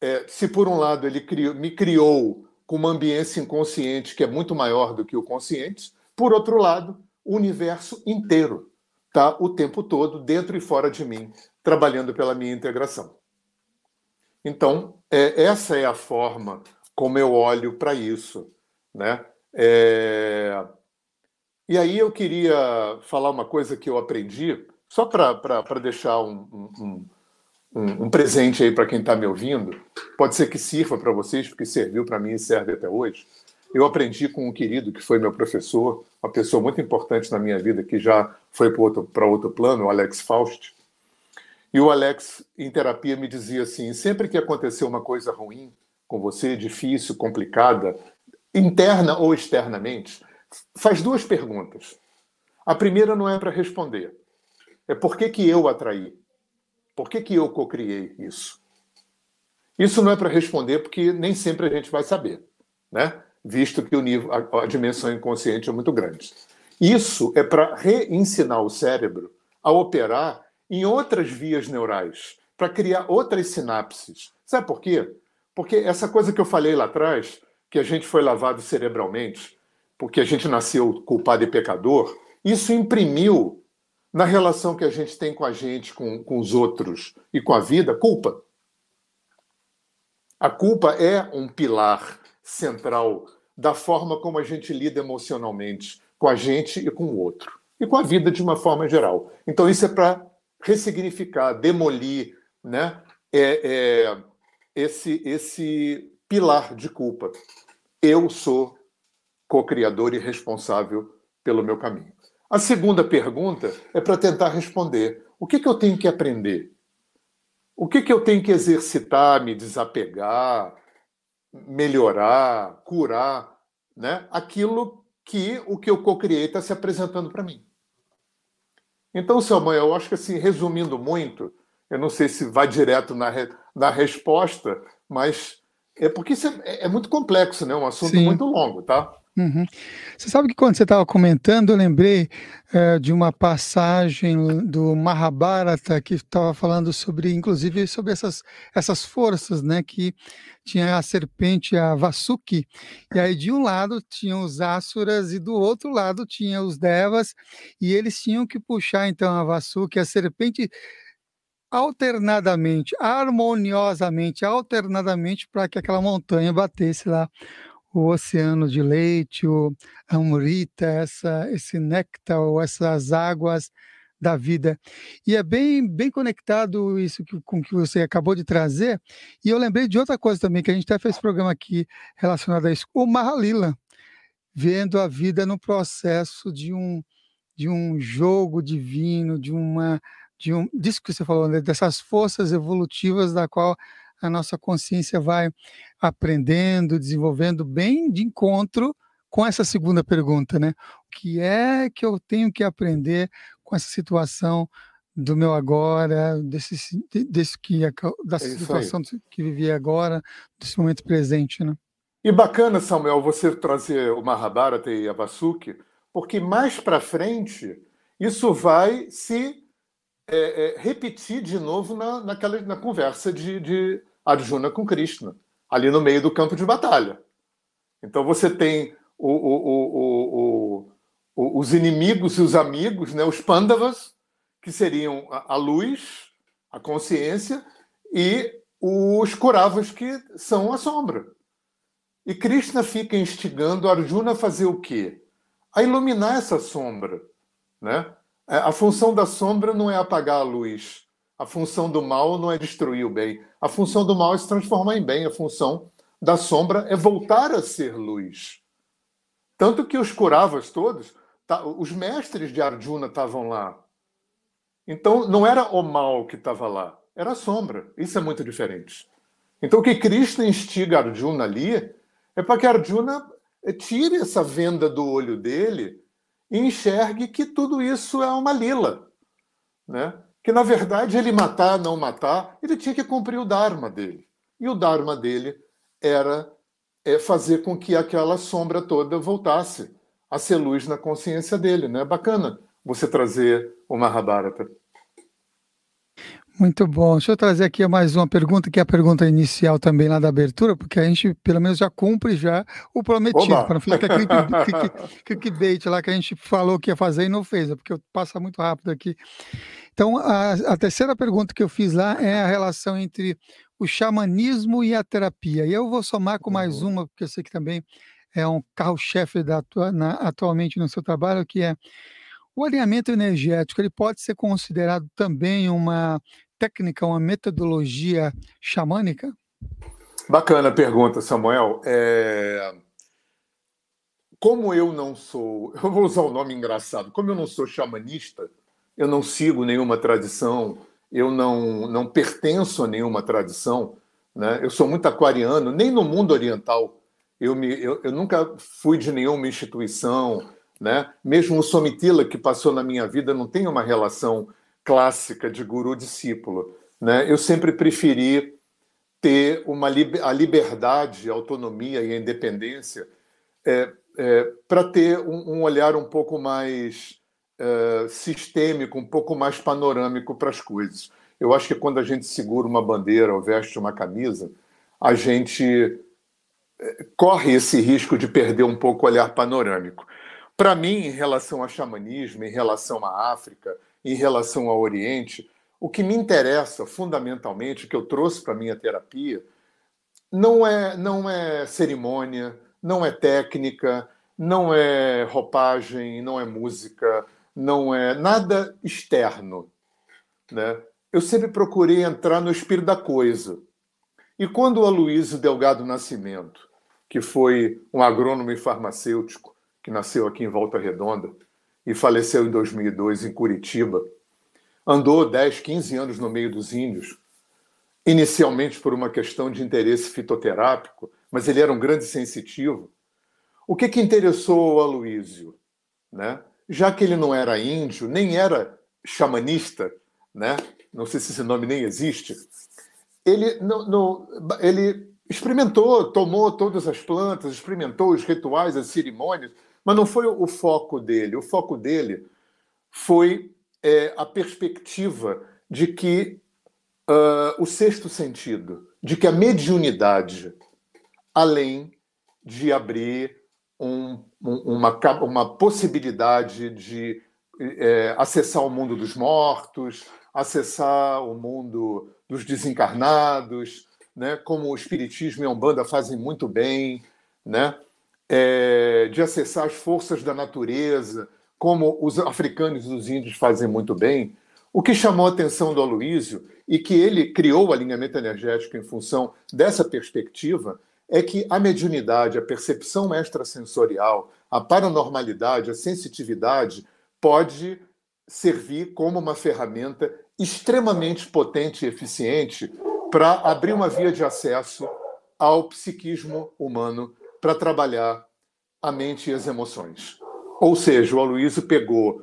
[SPEAKER 2] é, se por um lado ele criou, me criou com uma ambiência inconsciente que é muito maior do que o consciente, por outro lado, o universo inteiro está o tempo todo, dentro e fora de mim, trabalhando pela minha integração. Então, é, essa é a forma como eu olho para isso. Né? É... E aí eu queria falar uma coisa que eu aprendi, só para deixar um, um, um, um, presente aí para quem está me ouvindo. Pode ser que sirva para vocês, porque serviu para mim e serve até hoje. Eu aprendi com um querido que foi meu professor, uma pessoa muito importante na minha vida, que já foi para outro, outro plano, o Alex Faust. E o Alex, em terapia, me dizia assim: sempre que aconteceu uma coisa ruim com você, difícil, complicada, interna ou externamente, faz duas perguntas. A primeira não é para responder. É por que, que eu atraí? Por que, que eu cocriei isso? Isso não é para responder porque nem sempre a gente vai saber, né? visto que o nível, a, a dimensão inconsciente é muito grande. Isso é para reensinar o cérebro a operar em outras vias neurais, para criar outras sinapses. Sabe por quê? Porque essa coisa que eu falei lá atrás, que a gente foi lavado cerebralmente, porque a gente nasceu culpado e pecador, isso imprimiu na relação que a gente tem com a gente, com, com os outros e com a vida, culpa. A culpa é um pilar central da forma como a gente lida emocionalmente com a gente e com o outro. E com a vida de uma forma geral. Então, isso é para ressignificar, demolir né, é, é, esse, esse pilar de culpa. Eu sou co-criador e responsável pelo meu caminho. A segunda pergunta é para tentar responder: o que, que eu tenho que aprender? O que, que eu tenho que exercitar, me desapegar, melhorar, curar? Né? Aquilo que o que eu co-criei está se apresentando para mim. Então, Samuel, eu acho que assim, resumindo muito, eu não sei se vai direto na, re, na resposta, mas é porque isso é, é, muito complexo, né? Um assunto Sim. muito longo, tá?
[SPEAKER 1] Uhum. Você sabe que quando você estava comentando, eu lembrei é, de uma passagem do Mahabharata que estava falando sobre, inclusive, sobre essas, essas forças, né? Que tinha a serpente, a Vasuki, e aí de um lado tinham os Asuras e do outro lado tinha os Devas, e eles tinham que puxar então a Vasuki, a serpente alternadamente, harmoniosamente, alternadamente para que aquela montanha batesse lá o oceano de leite, o amrita, essa, esse néctar ou essas águas da vida. E é bem, bem conectado isso que, com que você acabou de trazer. E eu lembrei de outra coisa também, que a gente até fez programa aqui relacionado a isso, o Mahalila, vendo a vida no processo de um, de um jogo divino, de uma de um disso que você falou, né, dessas forças evolutivas da qual a nossa consciência vai aprendendo, desenvolvendo bem de encontro com essa segunda pergunta, né? O que é que eu tenho que aprender com essa situação do meu agora, desse, desse que da é situação aí. que vivi agora, desse momento presente, né?
[SPEAKER 2] E bacana, Samuel, você trazer o Mahabharata e a Vasuki, porque mais para frente isso vai se é, é, repetir de novo na, naquela, na conversa de, de Arjuna com Krishna, ali no meio do campo de batalha. Então você tem o, o, o, os inimigos e os amigos, né, os Pandavas, que seriam a, a luz, a consciência, e os Kuravas, que são a sombra. E Krishna fica instigando Arjuna a fazer o quê? A iluminar essa sombra. Né? É, a função da sombra não é apagar a luz. A função do mal não é destruir o bem. A função do mal é se transformar em bem. A função da sombra é voltar a ser luz. Tanto que os curavas todos, tá, os mestres de Arjuna estavam lá. Então não era o mal que estava lá, era a sombra. Isso é muito diferente. Então o que Krishna instiga Arjuna ali é para que Arjuna tire essa venda do olho dele e enxergue que tudo isso é uma lila, né? Que na verdade ele matar, não matar, ele tinha que cumprir o dharma dele. E o dharma dele era é, fazer com que aquela sombra toda voltasse a ser luz na consciência dele, né? Bacana você trazer o Mahabharata.
[SPEAKER 1] Muito bom. Deixa eu trazer aqui mais uma pergunta, que é a pergunta inicial também lá da abertura, porque a gente pelo menos já cumpre já o prometido, para não ficar aquele [LAUGHS] clickbait lá que a gente falou que ia fazer e não fez, é porque passa muito rápido aqui. Então, a, a terceira pergunta que eu fiz lá é a relação entre o xamanismo e a terapia. E eu vou somar com mais uhum. uma, porque eu sei que também é um carro-chefe atualmente no seu trabalho, que é o alinhamento energético. Ele pode ser considerado também uma técnica, uma metodologia xamânica?
[SPEAKER 2] Bacana a pergunta, Samuel. É... Como eu não sou, [LAUGHS] eu vou usar o um nome engraçado, como eu não sou xamanista, eu não sigo nenhuma tradição, eu não, não pertenço a nenhuma tradição, né? eu sou muito aquariano, nem no mundo oriental. Eu, me, eu, eu nunca fui de nenhuma instituição, né? mesmo o Somitila que passou na minha vida não tem uma relação clássica de guru-discípulo. Né? Eu sempre preferi ter uma, a liberdade, a autonomia e a independência é, é, para ter um, um, olhar um pouco mais é, sistêmico, um pouco mais panorâmico para as coisas. Eu acho que quando a gente segura uma bandeira ou veste uma camisa, a gente é, corre esse risco de perder um pouco o olhar panorâmico. Para mim, em relação ao xamanismo, em relação à África, em relação ao Oriente, o que me interessa fundamentalmente, que eu trouxe para a minha terapia, não é, não é cerimônia, não é técnica, não é roupagem, não é música, não é nada externo. Né? Eu sempre procurei entrar no espírito da coisa. E quando o Aloysio Delgado Nascimento, que foi um agrônomo e farmacêutico, que nasceu aqui em Volta Redonda, e faleceu em 2002 em Curitiba. Andou 10, 15 anos no meio dos índios, inicialmente por uma questão de interesse fitoterápico, mas ele era um grande sensitivo. O que, que interessou o Aloísio? Né? Já que ele não era índio, nem era xamanista, né? não sei se esse nome nem existe, ele, ele experimentou, tomou todas as plantas, experimentou os rituais, as cerimônias, mas não foi o foco dele. O foco dele foi é, a perspectiva de que uh, o sexto sentido, de que a mediunidade, além de abrir um, uma, uma possibilidade de é, acessar o mundo dos mortos, acessar o mundo dos desencarnados, né, como o Espiritismo e a Umbanda fazem muito bem, né, é, de acessar as forças da natureza, como os africanos e os índios fazem muito bem. O que chamou a atenção do Aloísio e que ele criou o alinhamento energético em função dessa perspectiva é que a mediunidade, a percepção extrasensorial, a paranormalidade, a sensitividade pode servir como uma ferramenta extremamente potente e eficiente para abrir uma via de acesso ao psiquismo humano para trabalhar a mente e as emoções. Ou seja, o Aloysio pegou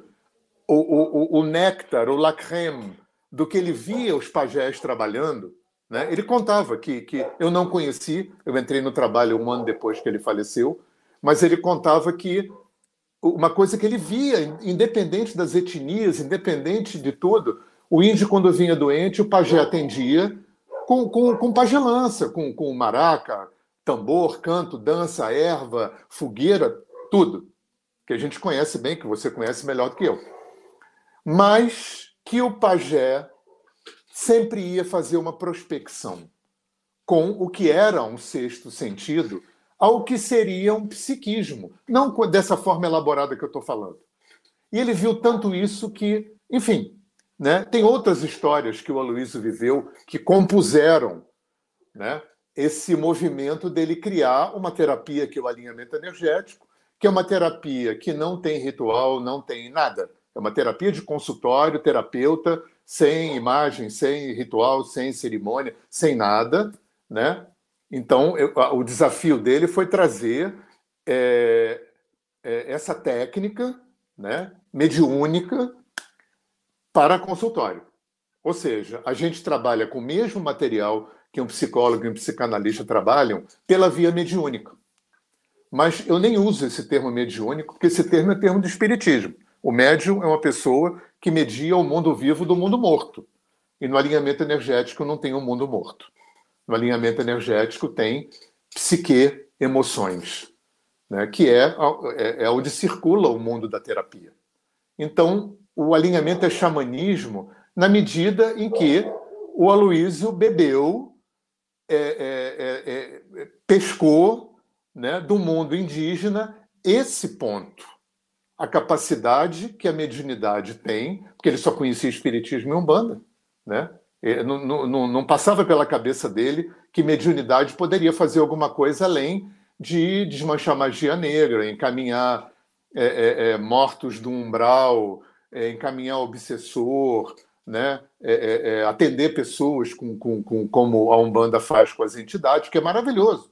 [SPEAKER 2] o, o, o néctar, o lacreme do que ele via os pajés trabalhando. Né? Ele contava que, que eu não conheci, eu entrei no trabalho um ano depois que ele faleceu, mas ele contava que uma coisa que ele via, independente das etnias, independente de tudo, o índio, quando vinha doente, o pajé atendia, com, com, com pagelança, com, com maraca, tambor, canto, dança, erva, fogueira, tudo. Que a gente conhece bem, que você conhece melhor do que eu. Mas que o pajé sempre ia fazer uma prospecção com o que era um sexto sentido ao que seria um psiquismo, não dessa forma elaborada que eu estou falando. E ele viu tanto isso que, enfim, né? Tem outras histórias que o Aloysio viveu que compuseram né, esse movimento dele criar uma terapia que é o alinhamento energético, que é uma terapia que não tem ritual, não tem nada. É uma terapia de consultório, terapeuta, sem imagem, sem ritual, sem cerimônia, sem nada. Né? Então, eu, o desafio dele foi trazer é, é, essa técnica né, mediúnica para consultório. Ou seja, a gente trabalha com o mesmo material que um psicólogo e um psicanalista trabalham pela via mediúnica. Mas eu nem uso esse termo mediúnico, porque esse termo é termo do espiritismo. O médium é uma pessoa que media o mundo vivo do mundo morto. E no alinhamento energético não tem o um mundo morto. No alinhamento energético tem psique, emoções, né? que é, é, é onde circula o mundo da terapia. Então, o alinhamento é xamanismo na medida em que o Aloísio bebeu, é, é, é, é, pescou né, do mundo indígena esse ponto. A capacidade que a mediunidade tem, porque ele só conhecia Espiritismo e Umbanda. Né? Não, não, não passava pela cabeça dele que mediunidade poderia fazer alguma coisa além de desmanchar magia negra, encaminhar é, é, mortos do umbral, é, encaminhar obsessor, né? É, é, é, atender pessoas com, com, com, como a Umbanda faz com as entidades, que é maravilhoso.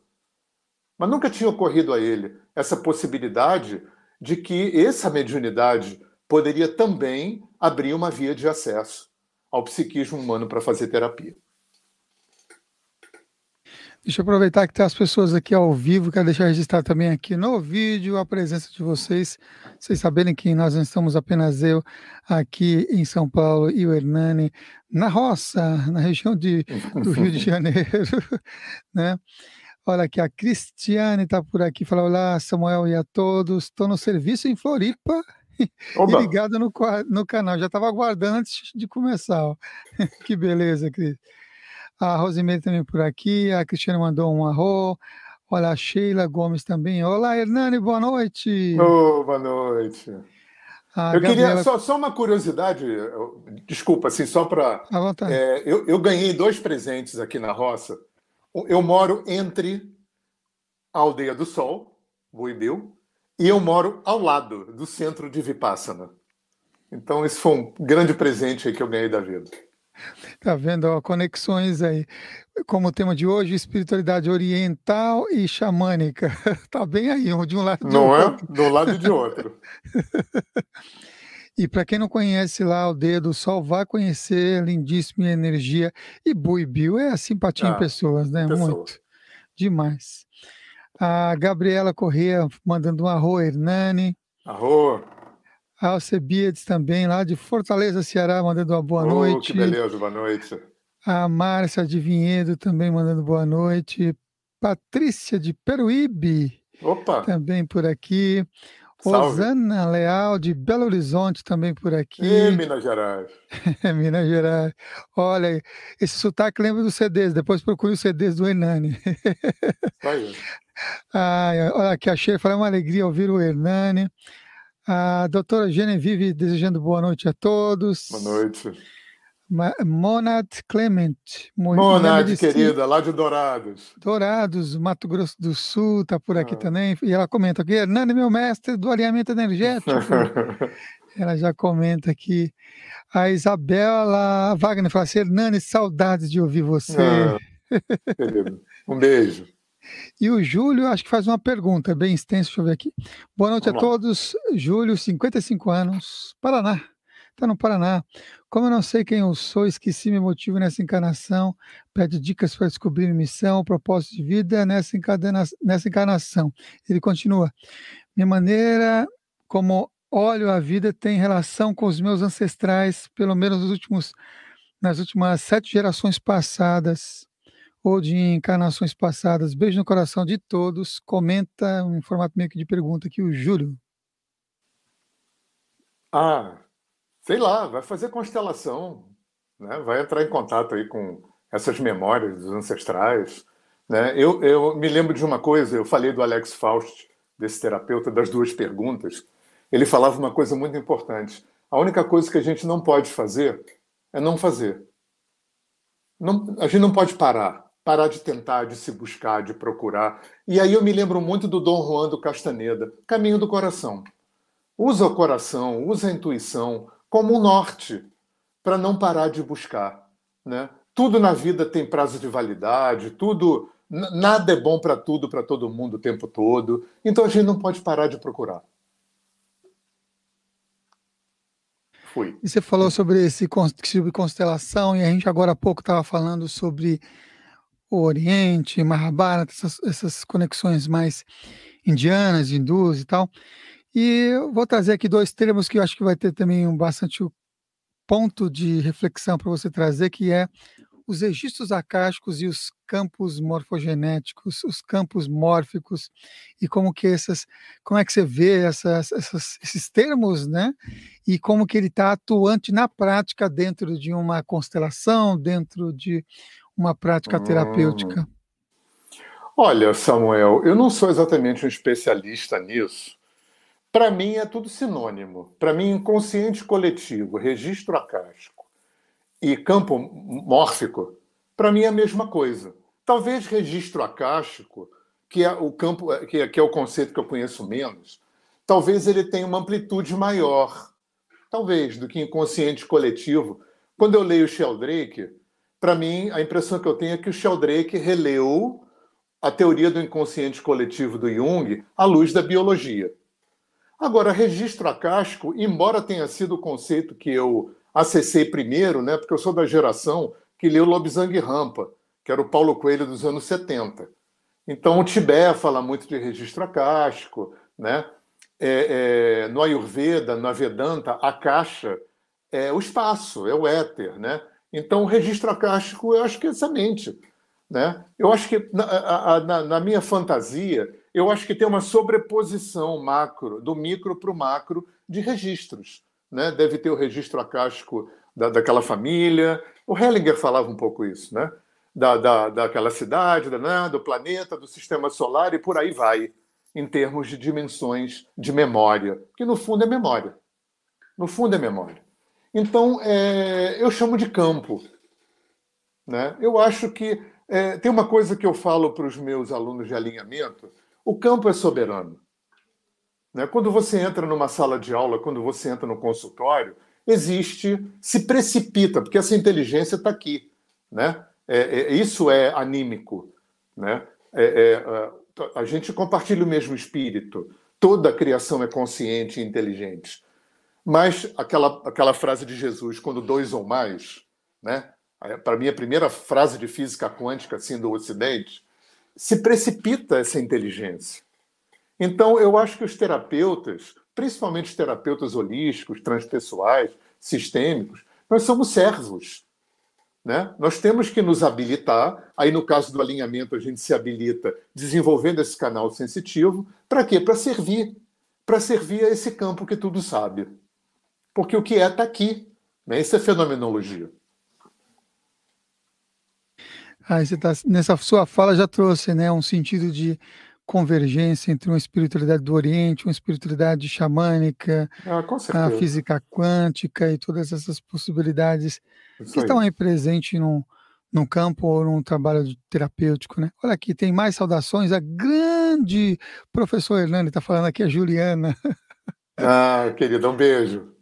[SPEAKER 2] Mas nunca tinha ocorrido a ele essa possibilidade de que essa mediunidade poderia também abrir uma via de acesso ao psiquismo humano para fazer terapia.
[SPEAKER 1] Deixa eu aproveitar que tem as pessoas aqui ao vivo, quero deixar registrado também aqui no vídeo a presença de vocês. Vocês saberem que nós não estamos apenas eu aqui em São Paulo e o Hernani na roça, na região de, do Rio de Janeiro, [LAUGHS] né? Olha aqui, a Cristiane está por aqui, fala olá Samuel e a todos, estou no serviço em Floripa [LAUGHS] Oba. e ligado no, no canal, já estava aguardando antes de começar, [LAUGHS] que beleza, Cris. A Rosemary também por aqui. A Cristiane mandou um arro. Olha, a Sheila Gomes também. Olá, Hernani, boa noite.
[SPEAKER 2] Oh, boa noite. A eu Gabriela... queria só, só, uma curiosidade, desculpa, assim, só para. É, eu, eu ganhei dois presentes aqui na roça. Eu moro entre a Aldeia do Sol, Buibil, e eu moro ao lado do centro de Vipassana. Então, esse foi um grande presente que eu ganhei da vida.
[SPEAKER 1] Tá vendo? Ó, conexões aí. Como o tema de hoje, espiritualidade oriental e xamânica. [LAUGHS] Tá bem aí, de um lado
[SPEAKER 2] Não é? Do lado de outro. [LAUGHS]
[SPEAKER 1] e para quem não conhece lá o Dedo do Sol, vai conhecer lindíssima energia. E Bui Bill é a simpatia ah, em pessoas, né? Muito. demais. A Gabriela Corrêa mandando um arro, Hernani.
[SPEAKER 2] Arro.
[SPEAKER 1] A Alcebiades também, lá de Fortaleza, Ceará, mandando uma boa oh, noite.
[SPEAKER 2] Que beleza, boa noite.
[SPEAKER 1] A Márcia de Vinhedo também mandando boa noite. Patrícia de Peruíbe.
[SPEAKER 2] Opa!
[SPEAKER 1] Também por aqui. Rosana Leal, de Belo Horizonte, também por aqui.
[SPEAKER 2] E Minas Gerais. [LAUGHS]
[SPEAKER 1] Minas Gerais. Olha, esse sotaque lembra dos CDs, depois procure os CDs do Hernani. [LAUGHS] Ai, olha aqui, achei, foi uma alegria ouvir o Hernani. A doutora Genevieve desejando boa noite a todos.
[SPEAKER 2] Boa noite.
[SPEAKER 1] Monad Clement.
[SPEAKER 2] Monad, querida, lá de Dourados.
[SPEAKER 1] Dourados, Mato Grosso do Sul, está por aqui ah. também. E ela comenta aqui, Hernani, meu mestre do alinhamento energético. [LAUGHS] ela já comenta aqui. A Isabela Wagner fala assim, Hernani, saudades de ouvir você.
[SPEAKER 2] Ah, um beijo.
[SPEAKER 1] E o Júlio, acho que faz uma pergunta bem extensa, deixa eu ver aqui. Boa noite Vamos a lá. todos. Júlio, 55 anos, Paraná. Está no Paraná. Como eu não sei quem eu sou, esqueci meu motivo nessa encarnação, pede dicas para descobrir missão, propósito de vida nessa, nessa encarnação. Ele continua. Minha maneira como olho a vida tem relação com os meus ancestrais, pelo menos nos últimos, nas últimas sete gerações passadas ou de encarnações passadas. Beijo no coração de todos. Comenta em formato meio que de pergunta aqui o Júlio.
[SPEAKER 2] Ah, sei lá, vai fazer constelação, né? vai entrar em contato aí com essas memórias dos ancestrais. Né? Eu, eu me lembro de uma coisa, eu falei do Alex Faust, desse terapeuta, das duas perguntas. Ele falava uma coisa muito importante. A única coisa que a gente não pode fazer é não fazer. Não, a gente não pode parar, parar de tentar, de se buscar, de procurar. E aí eu me lembro muito do Dom Juan do Castaneda, Caminho do Coração. Usa o coração, usa a intuição, como um norte para não parar de buscar. Né? Tudo na vida tem prazo de validade, tudo nada é bom para tudo, para todo mundo o tempo todo. Então a gente não pode parar de procurar. Fui.
[SPEAKER 1] E você falou sobre esse sobre constelação e a gente agora há pouco estava falando sobre o Oriente, Mahabharata, essas, essas conexões mais indianas, hindus e tal. E eu vou trazer aqui dois termos que eu acho que vai ter também um bastante ponto de reflexão para você trazer, que é os registros acásticos e os campos morfogenéticos, os campos mórficos, e como que essas, como é que você vê essas, essas, esses termos, né? E como que ele está atuante na prática dentro de uma constelação, dentro de uma prática terapêutica. Hum.
[SPEAKER 2] Olha, Samuel, eu não sou exatamente um especialista nisso, para mim é tudo sinônimo. Para mim, inconsciente coletivo, registro acástico e campo mórfico, para mim é a mesma coisa. Talvez registro acástico, que é o campo, que é, que é o conceito que eu conheço menos, talvez ele tenha uma amplitude maior, talvez, do que inconsciente coletivo. Quando eu leio Sheldrake, para mim a impressão que eu tenho é que o Sheldrake releu a teoria do inconsciente coletivo do Jung à luz da biologia. Agora, registro acástico, embora tenha sido o conceito que eu acessei primeiro, né, porque eu sou da geração que leu Lobsang Rampa, que era o Paulo Coelho dos anos 70. Então, o Tibé fala muito de registro acástico, né? É, é, no Ayurveda, na Vedanta, a caixa é o espaço, é o éter, né? Então, o registro acástico, eu acho que é essa mente, né? Eu acho que, na, na, na minha fantasia, eu acho que tem uma sobreposição macro, do micro para o macro, de registros. Né? Deve ter o registro acástico da, daquela família. O Hellinger falava um pouco isso, né? Da, da, daquela cidade, da, né? do planeta, do sistema solar e por aí vai, em termos de dimensões de memória, que no fundo é memória. No fundo é memória. Então, é, eu chamo de campo. Né? Eu acho que é, tem uma coisa que eu falo para os meus alunos de alinhamento, o campo é soberano. Né? Quando você entra numa sala de aula, quando você entra no consultório, existe, se precipita, porque essa inteligência está aqui. Né? É, é, isso é anímico. Né? É, é, a gente compartilha o mesmo espírito. Toda a criação é consciente e inteligente. Mas aquela, aquela frase de Jesus, quando dois ou mais, né? para mim, a primeira frase de física quântica assim, do Ocidente, se precipita essa inteligência. Então, eu acho que os terapeutas, principalmente os terapeutas holísticos, transpessoais, sistêmicos, nós somos servos. Né? Nós temos que nos habilitar. Aí, no caso do alinhamento, a gente se habilita desenvolvendo esse canal sensitivo. Para quê? Para servir. Para servir a esse campo que tudo sabe. Porque o que é está aqui. Né? Isso é fenomenologia.
[SPEAKER 1] Ah, você tá, nessa sua fala já trouxe né, um sentido de convergência entre uma espiritualidade do Oriente, uma espiritualidade xamânica,
[SPEAKER 2] ah,
[SPEAKER 1] a física quântica e todas essas possibilidades Isso que aí. estão aí presentes no, no campo ou num trabalho terapêutico, né? Olha aqui, tem mais saudações. A grande professora Hernani está falando aqui, a Juliana.
[SPEAKER 2] Ah, querida, um beijo.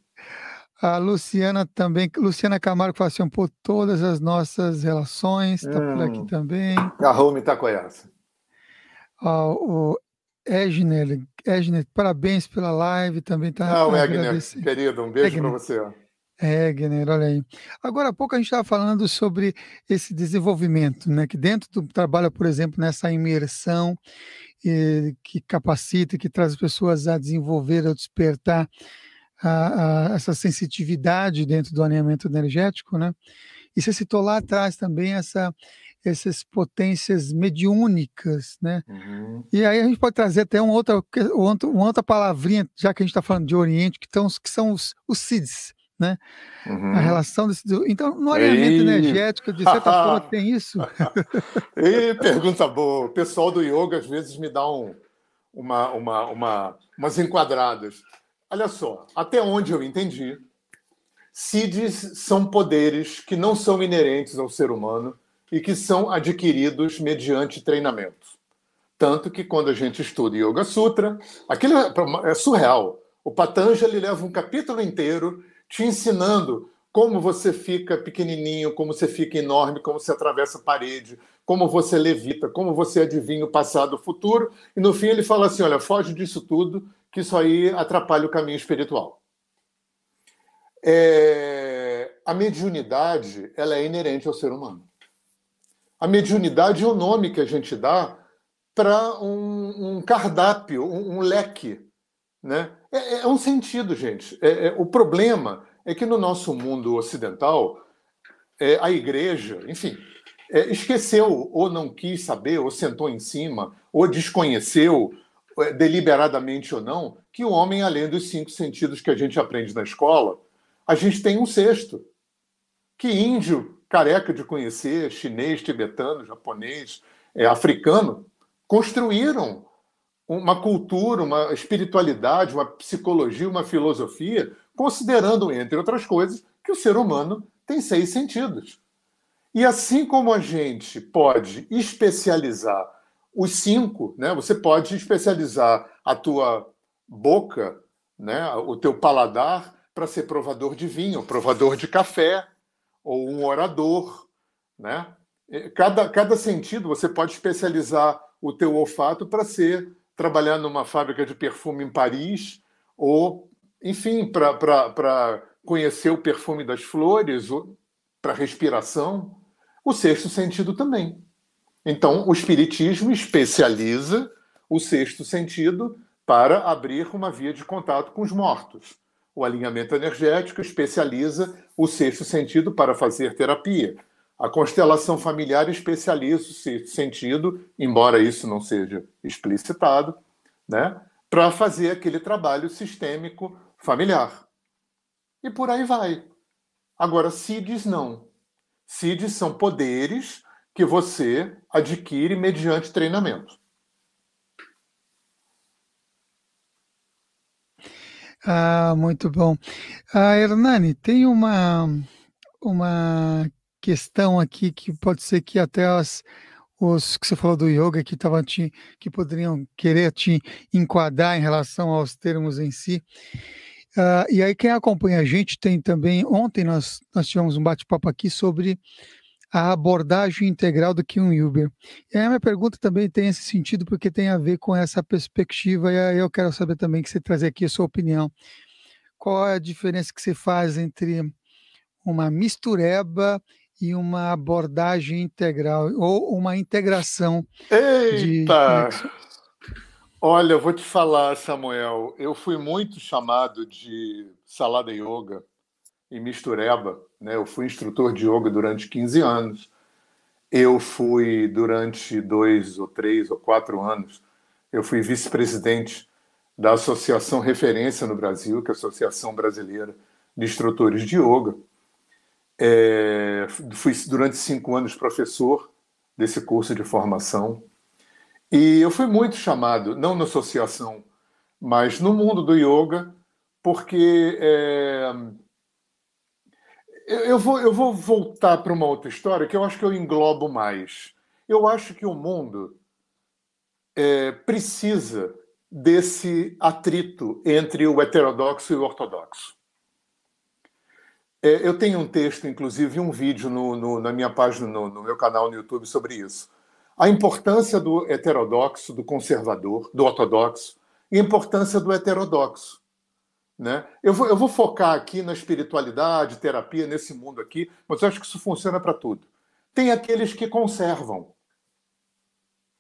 [SPEAKER 1] A Luciana também, Luciana Camargo fala assim, por todas as nossas relações, está hum. por aqui hum. também.
[SPEAKER 2] A Rome está com essa.
[SPEAKER 1] Ah, o Egner, Egner, parabéns pela live, também está.
[SPEAKER 2] Ah, o Egner, querido, um beijo para você.
[SPEAKER 1] Egner, olha aí. Agora há pouco a gente estava falando sobre esse desenvolvimento, né? Que dentro do trabalho, por exemplo, nessa imersão eh, que capacita, que traz as pessoas a desenvolver, a despertar a, a, essa sensitividade dentro do alinhamento energético, né? E você citou lá atrás também essa, essas potências mediúnicas, né? Uhum. E aí a gente pode trazer até uma outra, uma outra palavrinha, já que a gente está falando de Oriente, que, tão, que são os, os SIDS, né? Uhum. A relação desse. Então, no alinhamento Ei. energético, de certa forma, [LAUGHS] tem isso.
[SPEAKER 2] E pergunta boa. O pessoal do yoga às vezes me dá um, uma, uma, uma, umas enquadradas. Olha só, até onde eu entendi, CIDs são poderes que não são inerentes ao ser humano e que são adquiridos mediante treinamento. Tanto que quando a gente estuda Yoga Sutra, aquilo é, é surreal. O Patanjali leva um capítulo inteiro te ensinando como você fica pequenininho, como você fica enorme, como você atravessa a parede, como você levita, como você adivinha o passado, o futuro. E no fim ele fala assim: olha, foge disso tudo que isso aí atrapalha o caminho espiritual. É... A mediunidade ela é inerente ao ser humano. A mediunidade é o nome que a gente dá para um, um, cardápio, um, um leque. Né? É, é, um sentido, gente. É, é, o problema é que no nosso mundo ocidental, é, a igreja, enfim, é, esqueceu, ou não quis saber, ou sentou em cima, ou desconheceu, é, deliberadamente ou não, que o homem, além dos cinco sentidos que a gente aprende na escola, a gente tem um sexto. Que índio careca de conhecer, chinês, tibetano, japonês, é, africano, construíram uma cultura, uma espiritualidade, uma psicologia, uma filosofia, considerando, entre outras coisas, que o ser humano tem seis sentidos. E assim como a gente pode especializar os cinco, né? Você pode especializar a tua boca, né? O teu paladar para ser provador de vinho, provador de café ou um orador, né? Cada, cada sentido você pode especializar o teu olfato para ser trabalhar numa fábrica de perfume em Paris ou, enfim, para conhecer o perfume das flores, para respiração. O sexto sentido também. Então, o Espiritismo especializa o sexto sentido para abrir uma via de contato com os mortos. O alinhamento energético especializa o sexto sentido para fazer terapia. A constelação familiar especializa o sexto sentido, embora isso não seja explicitado, né, para fazer aquele trabalho sistêmico familiar. E por aí vai. Agora, CIDs não. CIDs são poderes que você adquire mediante treinamento.
[SPEAKER 1] Ah, muito bom. Ah, Hernani, tem uma, uma questão aqui que pode ser que até as, os que você falou do yoga que, tava te, que poderiam querer te enquadrar em relação aos termos em si. Uh, e aí, quem acompanha a gente tem também. Ontem nós, nós tivemos um bate-papo aqui sobre a abordagem integral do Kim Uber. E a minha pergunta também tem esse sentido, porque tem a ver com essa perspectiva, e aí eu quero saber também que você trazer aqui a sua opinião. Qual é a diferença que você faz entre uma mistureba e uma abordagem integral ou uma integração
[SPEAKER 2] Eita! de Olha, eu vou te falar, Samuel, eu fui muito chamado de salada yoga e mistureba, né? Eu fui instrutor de yoga durante 15 anos. Eu fui durante dois ou três ou quatro anos, eu fui vice-presidente da Associação Referência no Brasil, que é a Associação Brasileira de Instrutores de Yoga. É, fui durante cinco anos professor desse curso de formação. E eu fui muito chamado, não na associação, mas no mundo do yoga, porque é, eu, vou, eu vou voltar para uma outra história que eu acho que eu englobo mais. Eu acho que o mundo é, precisa desse atrito entre o heterodoxo e o ortodoxo. É, eu tenho um texto, inclusive, um vídeo no, no, na minha página, no, no, meu canal no YouTube sobre isso. A importância do heterodoxo, do conservador, do ortodoxo, e a importância do heterodoxo. Né? Eu, vou, eu vou focar aqui na espiritualidade, terapia, nesse mundo aqui, mas eu acho que isso funciona para tudo. Tem aqueles que conservam.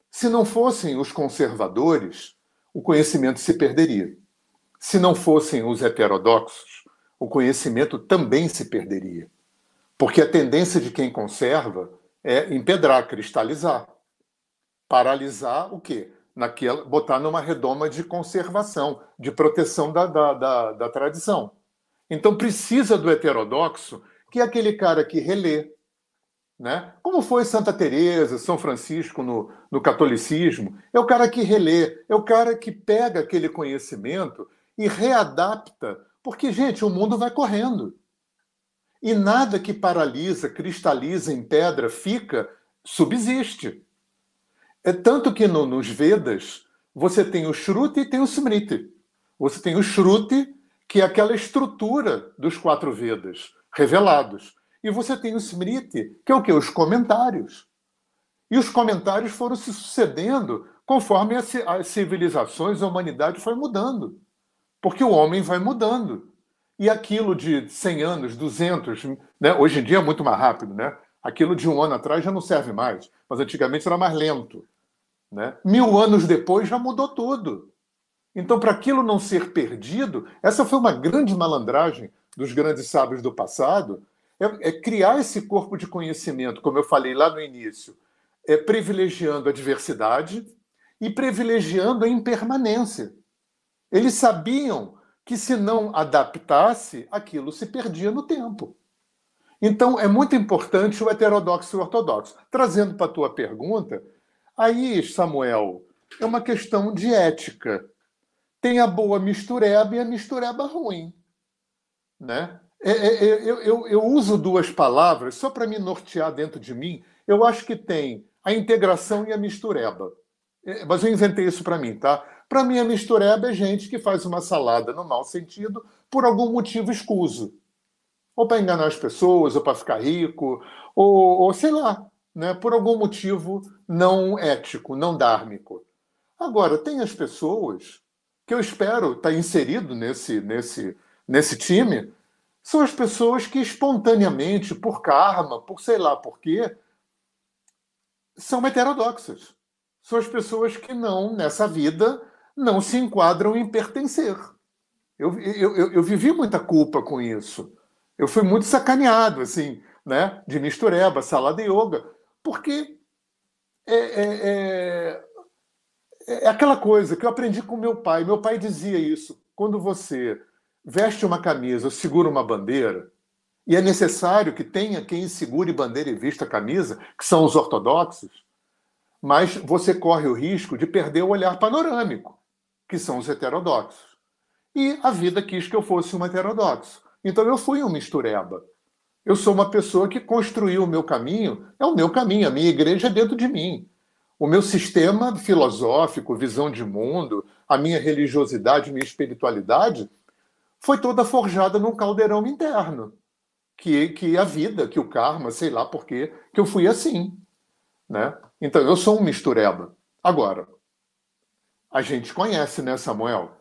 [SPEAKER 2] Se não fossem os conservadores, o conhecimento se perderia. Se não fossem os heterodoxos, o conhecimento também se perderia. Porque a tendência de quem conserva é empedrar, cristalizar. Paralisar o quê? Naquela, botar numa redoma de conservação, de proteção da, da, da, da tradição. Então precisa do heterodoxo, que é aquele cara que relê, né? Como foi Santa Teresa, São Francisco no, no catolicismo, é o cara que relê, é o cara que pega aquele conhecimento e readapta porque, gente, o mundo vai correndo. E nada que paralisa, cristaliza em pedra, fica, subsiste. É tanto que no, nos Vedas você tem o Shruti e tem o Smriti. Você tem o Shruti, que é aquela estrutura dos quatro Vedas revelados. E você tem o Smriti, que é o que? Os comentários. E os comentários foram se sucedendo conforme as civilizações, a humanidade foi mudando. Porque o homem vai mudando. E aquilo de 100 anos, 200, né? hoje em dia é muito mais rápido, né? Aquilo de um ano atrás já não serve mais, mas antigamente era mais lento. Né? Mil anos depois já mudou tudo. Então, para aquilo não ser perdido, essa foi uma grande malandragem dos grandes sábios do passado, é, é criar esse corpo de conhecimento, como eu falei lá no início, é, privilegiando a diversidade e privilegiando a impermanência. Eles sabiam que se não adaptasse, aquilo se perdia no tempo. Então, é muito importante o heterodoxo e o ortodoxo. Trazendo para a tua pergunta, aí, Samuel, é uma questão de ética. Tem a boa mistureba e a mistureba ruim. Né? É, é, é, eu, eu, eu uso duas palavras só para me nortear dentro de mim. Eu acho que tem a integração e a mistureba. Mas eu inventei isso para mim, tá? Para mim, a mistureba é gente que faz uma salada no mau sentido por algum motivo escuso. Ou para enganar as pessoas, ou para ficar rico, ou, ou sei lá, né? por algum motivo não ético, não dármico. Agora, tem as pessoas que eu espero estar tá inserido nesse, nesse, nesse time, são as pessoas que espontaneamente, por karma, por sei lá por quê, são heterodoxas. São as pessoas que não, nessa vida, não se enquadram em pertencer. Eu, eu, eu, eu vivi muita culpa com isso. Eu fui muito sacaneado, assim, né? De mistureba, salada yoga, porque é, é, é, é aquela coisa que eu aprendi com meu pai. Meu pai dizia isso. Quando você veste uma camisa segura uma bandeira, e é necessário que tenha quem segure bandeira e vista camisa, que são os ortodoxos, mas você corre o risco de perder o olhar panorâmico que são os heterodoxos. E a vida quis que eu fosse um heterodoxo. Então eu fui um mistureba. Eu sou uma pessoa que construiu o meu caminho, é o meu caminho, a minha igreja é dentro de mim. O meu sistema filosófico, visão de mundo, a minha religiosidade, minha espiritualidade, foi toda forjada num caldeirão interno. Que, que a vida, que o karma, sei lá por quê, que eu fui assim. Né? Então eu sou um mistureba. Agora, a gente conhece, né, Samuel?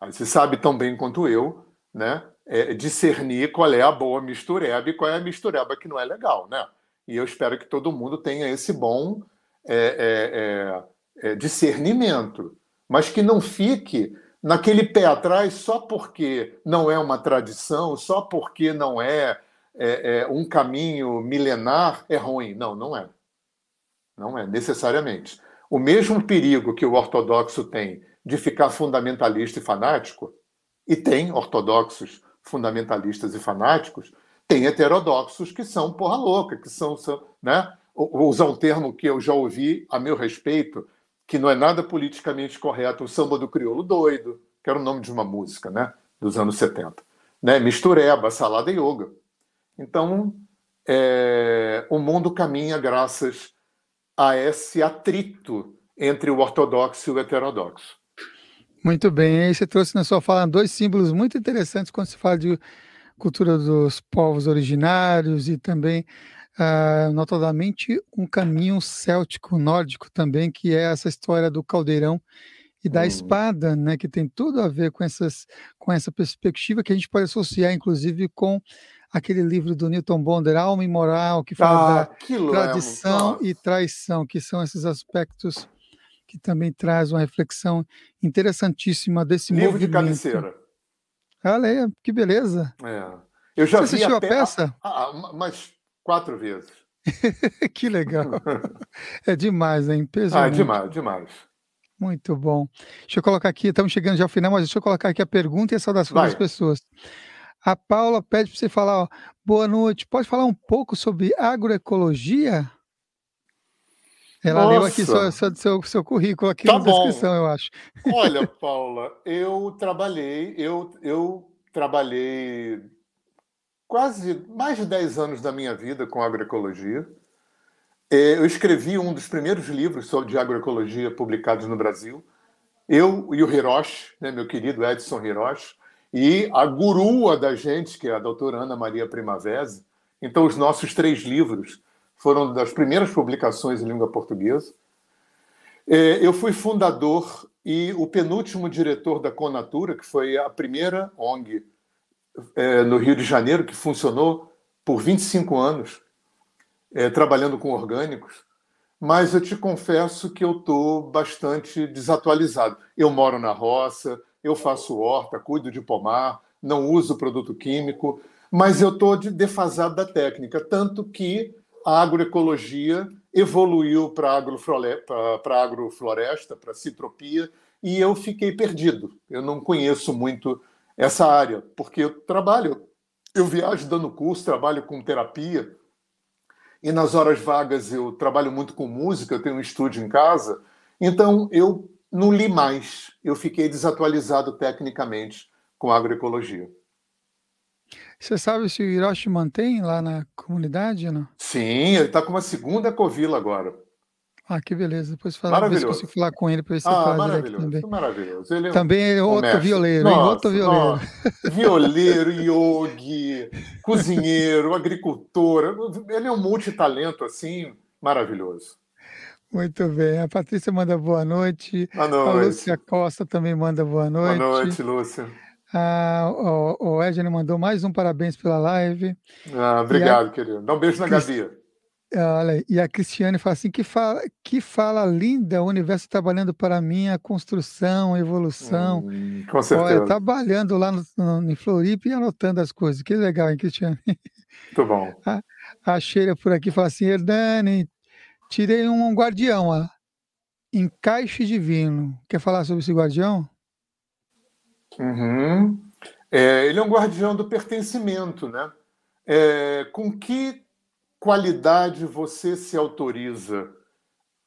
[SPEAKER 2] Você sabe tão bem quanto eu, né? É, discernir qual é a boa mistureba e qual é a mistureba que não é legal, né? E eu espero que todo mundo tenha esse bom é, é, é, é discernimento, mas que não fique naquele pé atrás só porque não é uma tradição, só porque não é, é, é, um caminho milenar, é ruim. Não, não é. Não é, necessariamente. O mesmo perigo que o ortodoxo tem de ficar fundamentalista e fanático, e tem ortodoxos fundamentalistas e fanáticos, tem heterodoxos que são porra louca, que são, são né? Vou usar um termo que eu já ouvi a meu respeito, que não é nada politicamente correto, o samba do crioulo doido, que era o nome de uma música, né, dos anos 70, né, mistureba, salada e yoga. Então, é, o mundo caminha graças a esse atrito entre o ortodoxo e o heterodoxo.
[SPEAKER 1] Muito bem, aí você trouxe na sua fala dois símbolos muito interessantes quando se fala de cultura dos povos originários e também uh, notadamente um caminho céltico, nórdico também, que é essa história do caldeirão e da hum. espada, né, que tem tudo a ver com, essas, com essa perspectiva que a gente pode associar, inclusive, com aquele livro do Newton Bonder, Alma e Moral, que fala ah, da é tradição e traição, que são esses aspectos que também traz uma reflexão interessantíssima desse
[SPEAKER 2] livro
[SPEAKER 1] movimento.
[SPEAKER 2] De cabeceira.
[SPEAKER 1] Olha, que beleza.
[SPEAKER 2] É. Eu já
[SPEAKER 1] Você assistiu a,
[SPEAKER 2] pe...
[SPEAKER 1] a peça?
[SPEAKER 2] Ah, ah, mas Quatro vezes. [LAUGHS]
[SPEAKER 1] que legal. É demais, hein? Peso
[SPEAKER 2] ah, é demais, demais.
[SPEAKER 1] Muito bom. Deixa eu colocar aqui, estamos chegando já ao final, mas deixa eu colocar aqui a pergunta e a saudação Vai. das pessoas. A Paula pede para você falar, ó, boa noite, pode falar um pouco sobre agroecologia? Ela Nossa. leu aqui seu, seu, seu, seu currículo aqui tá na bom. descrição, eu acho.
[SPEAKER 2] Olha, [LAUGHS] Paula, eu trabalhei, eu, eu trabalhei quase mais de 10 anos da minha vida com agroecologia. É, eu escrevi um dos primeiros livros sobre agroecologia publicados no Brasil. Eu e o Hiroshi, né, meu querido Edson Hiroshi, e a gurua da gente, que é a doutora Ana Maria Primavera. Então, os nossos três livros foram das primeiras publicações em língua portuguesa. É, eu fui fundador e o penúltimo diretor da Conatura, que foi a primeira ONG é, no Rio de Janeiro, que funcionou por 25 anos, é, trabalhando com orgânicos, mas eu te confesso que eu estou bastante desatualizado. Eu moro na roça, eu faço horta, cuido de pomar, não uso produto químico, mas eu estou defasado da técnica, tanto que a agroecologia evoluiu para agrofloresta, para citropia, e eu fiquei perdido. Eu não conheço muito essa área, porque eu trabalho, eu viajo dando curso, trabalho com terapia, e nas horas vagas eu trabalho muito com música, eu tenho um estúdio em casa, então eu não li mais, eu fiquei desatualizado tecnicamente com agroecologia.
[SPEAKER 1] Você sabe se o Hiroshi mantém lá na comunidade não?
[SPEAKER 2] Sim, ele está com uma segunda covila agora.
[SPEAKER 1] Ah, que beleza. Depois falar, ver se consigo falar com ele para ver se
[SPEAKER 2] ah, maravilhoso, também. Maravilhoso.
[SPEAKER 1] Ele é também é outro mestre. violeiro,
[SPEAKER 2] nossa,
[SPEAKER 1] hein? Outro violeiro.
[SPEAKER 2] Nossa. Violeiro, yogi, [LAUGHS] cozinheiro, agricultor. Ele é um multitalento, assim, maravilhoso.
[SPEAKER 1] Muito bem. A Patrícia manda boa noite.
[SPEAKER 2] Boa noite.
[SPEAKER 1] A Lúcia Costa também manda boa noite.
[SPEAKER 2] Boa noite, Lúcia.
[SPEAKER 1] Ah, o, o Edna mandou mais um parabéns pela live.
[SPEAKER 2] Ah, obrigado, a... querido. Dá um beijo na Crist... Gabi.
[SPEAKER 1] Olha, e a Cristiane fala assim: que fala, que fala linda, o universo trabalhando para mim a construção, a evolução.
[SPEAKER 2] Hum, com certeza.
[SPEAKER 1] Olha, trabalhando lá no, no, em Floripa e anotando as coisas. Que legal, hein, Cristiane?
[SPEAKER 2] Muito bom. [LAUGHS]
[SPEAKER 1] A, a Sheila por aqui fala assim: Herdani, tirei um guardião, ó, encaixe divino. Quer falar sobre esse guardião?
[SPEAKER 2] Uhum. É, ele é um guardião do pertencimento, né? É, com que qualidade você se autoriza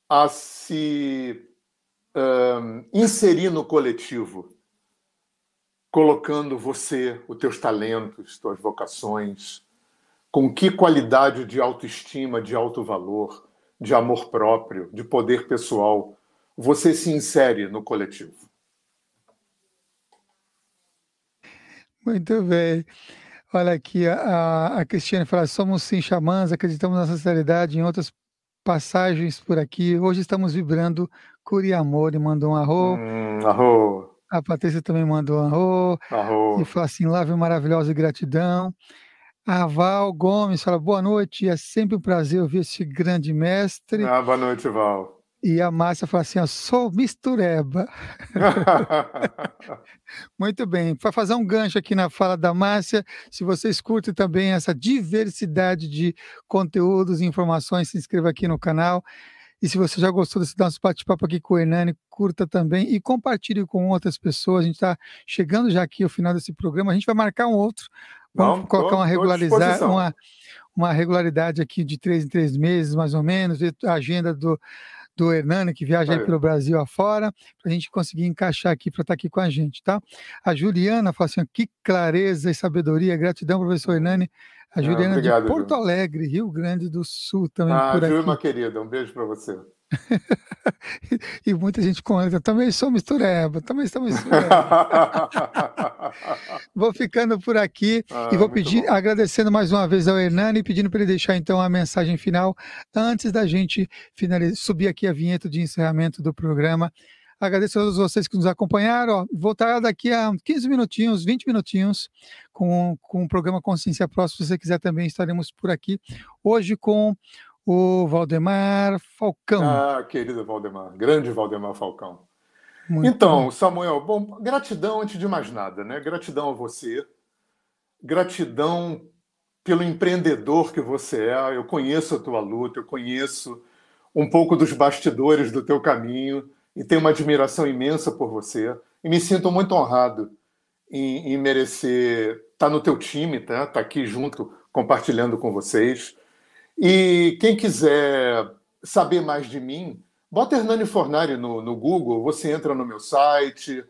[SPEAKER 2] a se um, inserir no coletivo, colocando você, os teus talentos, tuas vocações, com que qualidade de autoestima, de alto valor, de amor próprio, de poder pessoal você se insere no coletivo?
[SPEAKER 1] Muito bem. Olha aqui, a, a Cristiane fala: somos sim xamãs, acreditamos na sinceridade em outras passagens por aqui. Hoje estamos vibrando cura e amor e mandou um arro.
[SPEAKER 2] Hum, arro.
[SPEAKER 1] A Patrícia também mandou um arro.
[SPEAKER 2] Arro.
[SPEAKER 1] E fala assim: lave maravilhosa e gratidão. A Val Gomes fala boa noite, é sempre um prazer ouvir esse grande mestre.
[SPEAKER 2] Ah, boa noite, Val.
[SPEAKER 1] E a Márcia fala assim: ó, sou mistureba. [LAUGHS] [LAUGHS] Muito bem. Para fazer um gancho aqui na fala da Márcia, se vocês curtem também essa diversidade de conteúdos e informações, se inscreva aqui no canal. E se você já gostou desse nosso bate-papo aqui com o Hernani, curta também e compartilhe com outras pessoas. A gente está chegando já aqui ao final desse programa. A gente vai marcar um outro. Vamos Não, colocar tô, uma regularizar, uma, uma regularidade aqui de três em três meses, mais ou menos, a agenda do, do Hernani, que viaja aí pelo Brasil afora, para a gente conseguir encaixar aqui para estar tá aqui com a gente, tá? A Juliana fala assim: que clareza e sabedoria, gratidão, professor Hernani. A ah, Juliana ah, obrigado, de Porto Alegre, Rio Grande do Sul também.
[SPEAKER 2] Ah,
[SPEAKER 1] por
[SPEAKER 2] Ju, querida, um beijo para você. [LAUGHS]
[SPEAKER 1] e muita gente comenta, também sou mistureba, também sou mistureba. [LAUGHS] vou ficando por aqui ah, e vou pedir, bom. agradecendo mais uma vez ao Hernani, pedindo para ele deixar então a mensagem final antes da gente finalizar, subir aqui a vinheta de encerramento do programa. Agradeço a todos vocês que nos acompanharam. Vou estar daqui a 15 minutinhos, 20 minutinhos, com, com o programa Consciência Próxima. Se você quiser também, estaremos por aqui. Hoje com o Valdemar Falcão.
[SPEAKER 2] Ah, querido Valdemar, grande Valdemar Falcão. Muito então, bom. Samuel, bom, gratidão antes de mais nada, né? Gratidão a você, gratidão pelo empreendedor que você é. Eu conheço a tua luta, eu conheço um pouco dos bastidores do teu caminho e tenho uma admiração imensa por você e me sinto muito honrado em, em merecer estar tá no teu time, tá? Estar tá aqui junto compartilhando com vocês. E quem quiser saber mais de mim, bota Hernani Fornari no, no Google, você entra no meu site.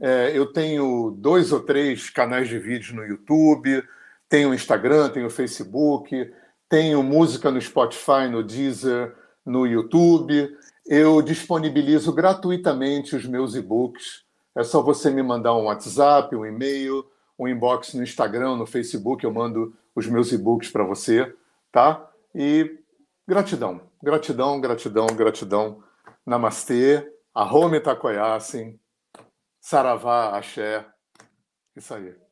[SPEAKER 2] É, eu tenho dois ou três canais de vídeo no YouTube, tenho Instagram, tenho Facebook, tenho música no Spotify, no Deezer, no YouTube eu disponibilizo gratuitamente os meus e-books. É só você me mandar um WhatsApp, um e-mail, um inbox no Instagram, no Facebook, eu mando os meus e-books para você, tá? E gratidão, gratidão, gratidão, gratidão. Namastê, Arrome Takoyasin, Saravá, Axé. Isso aí.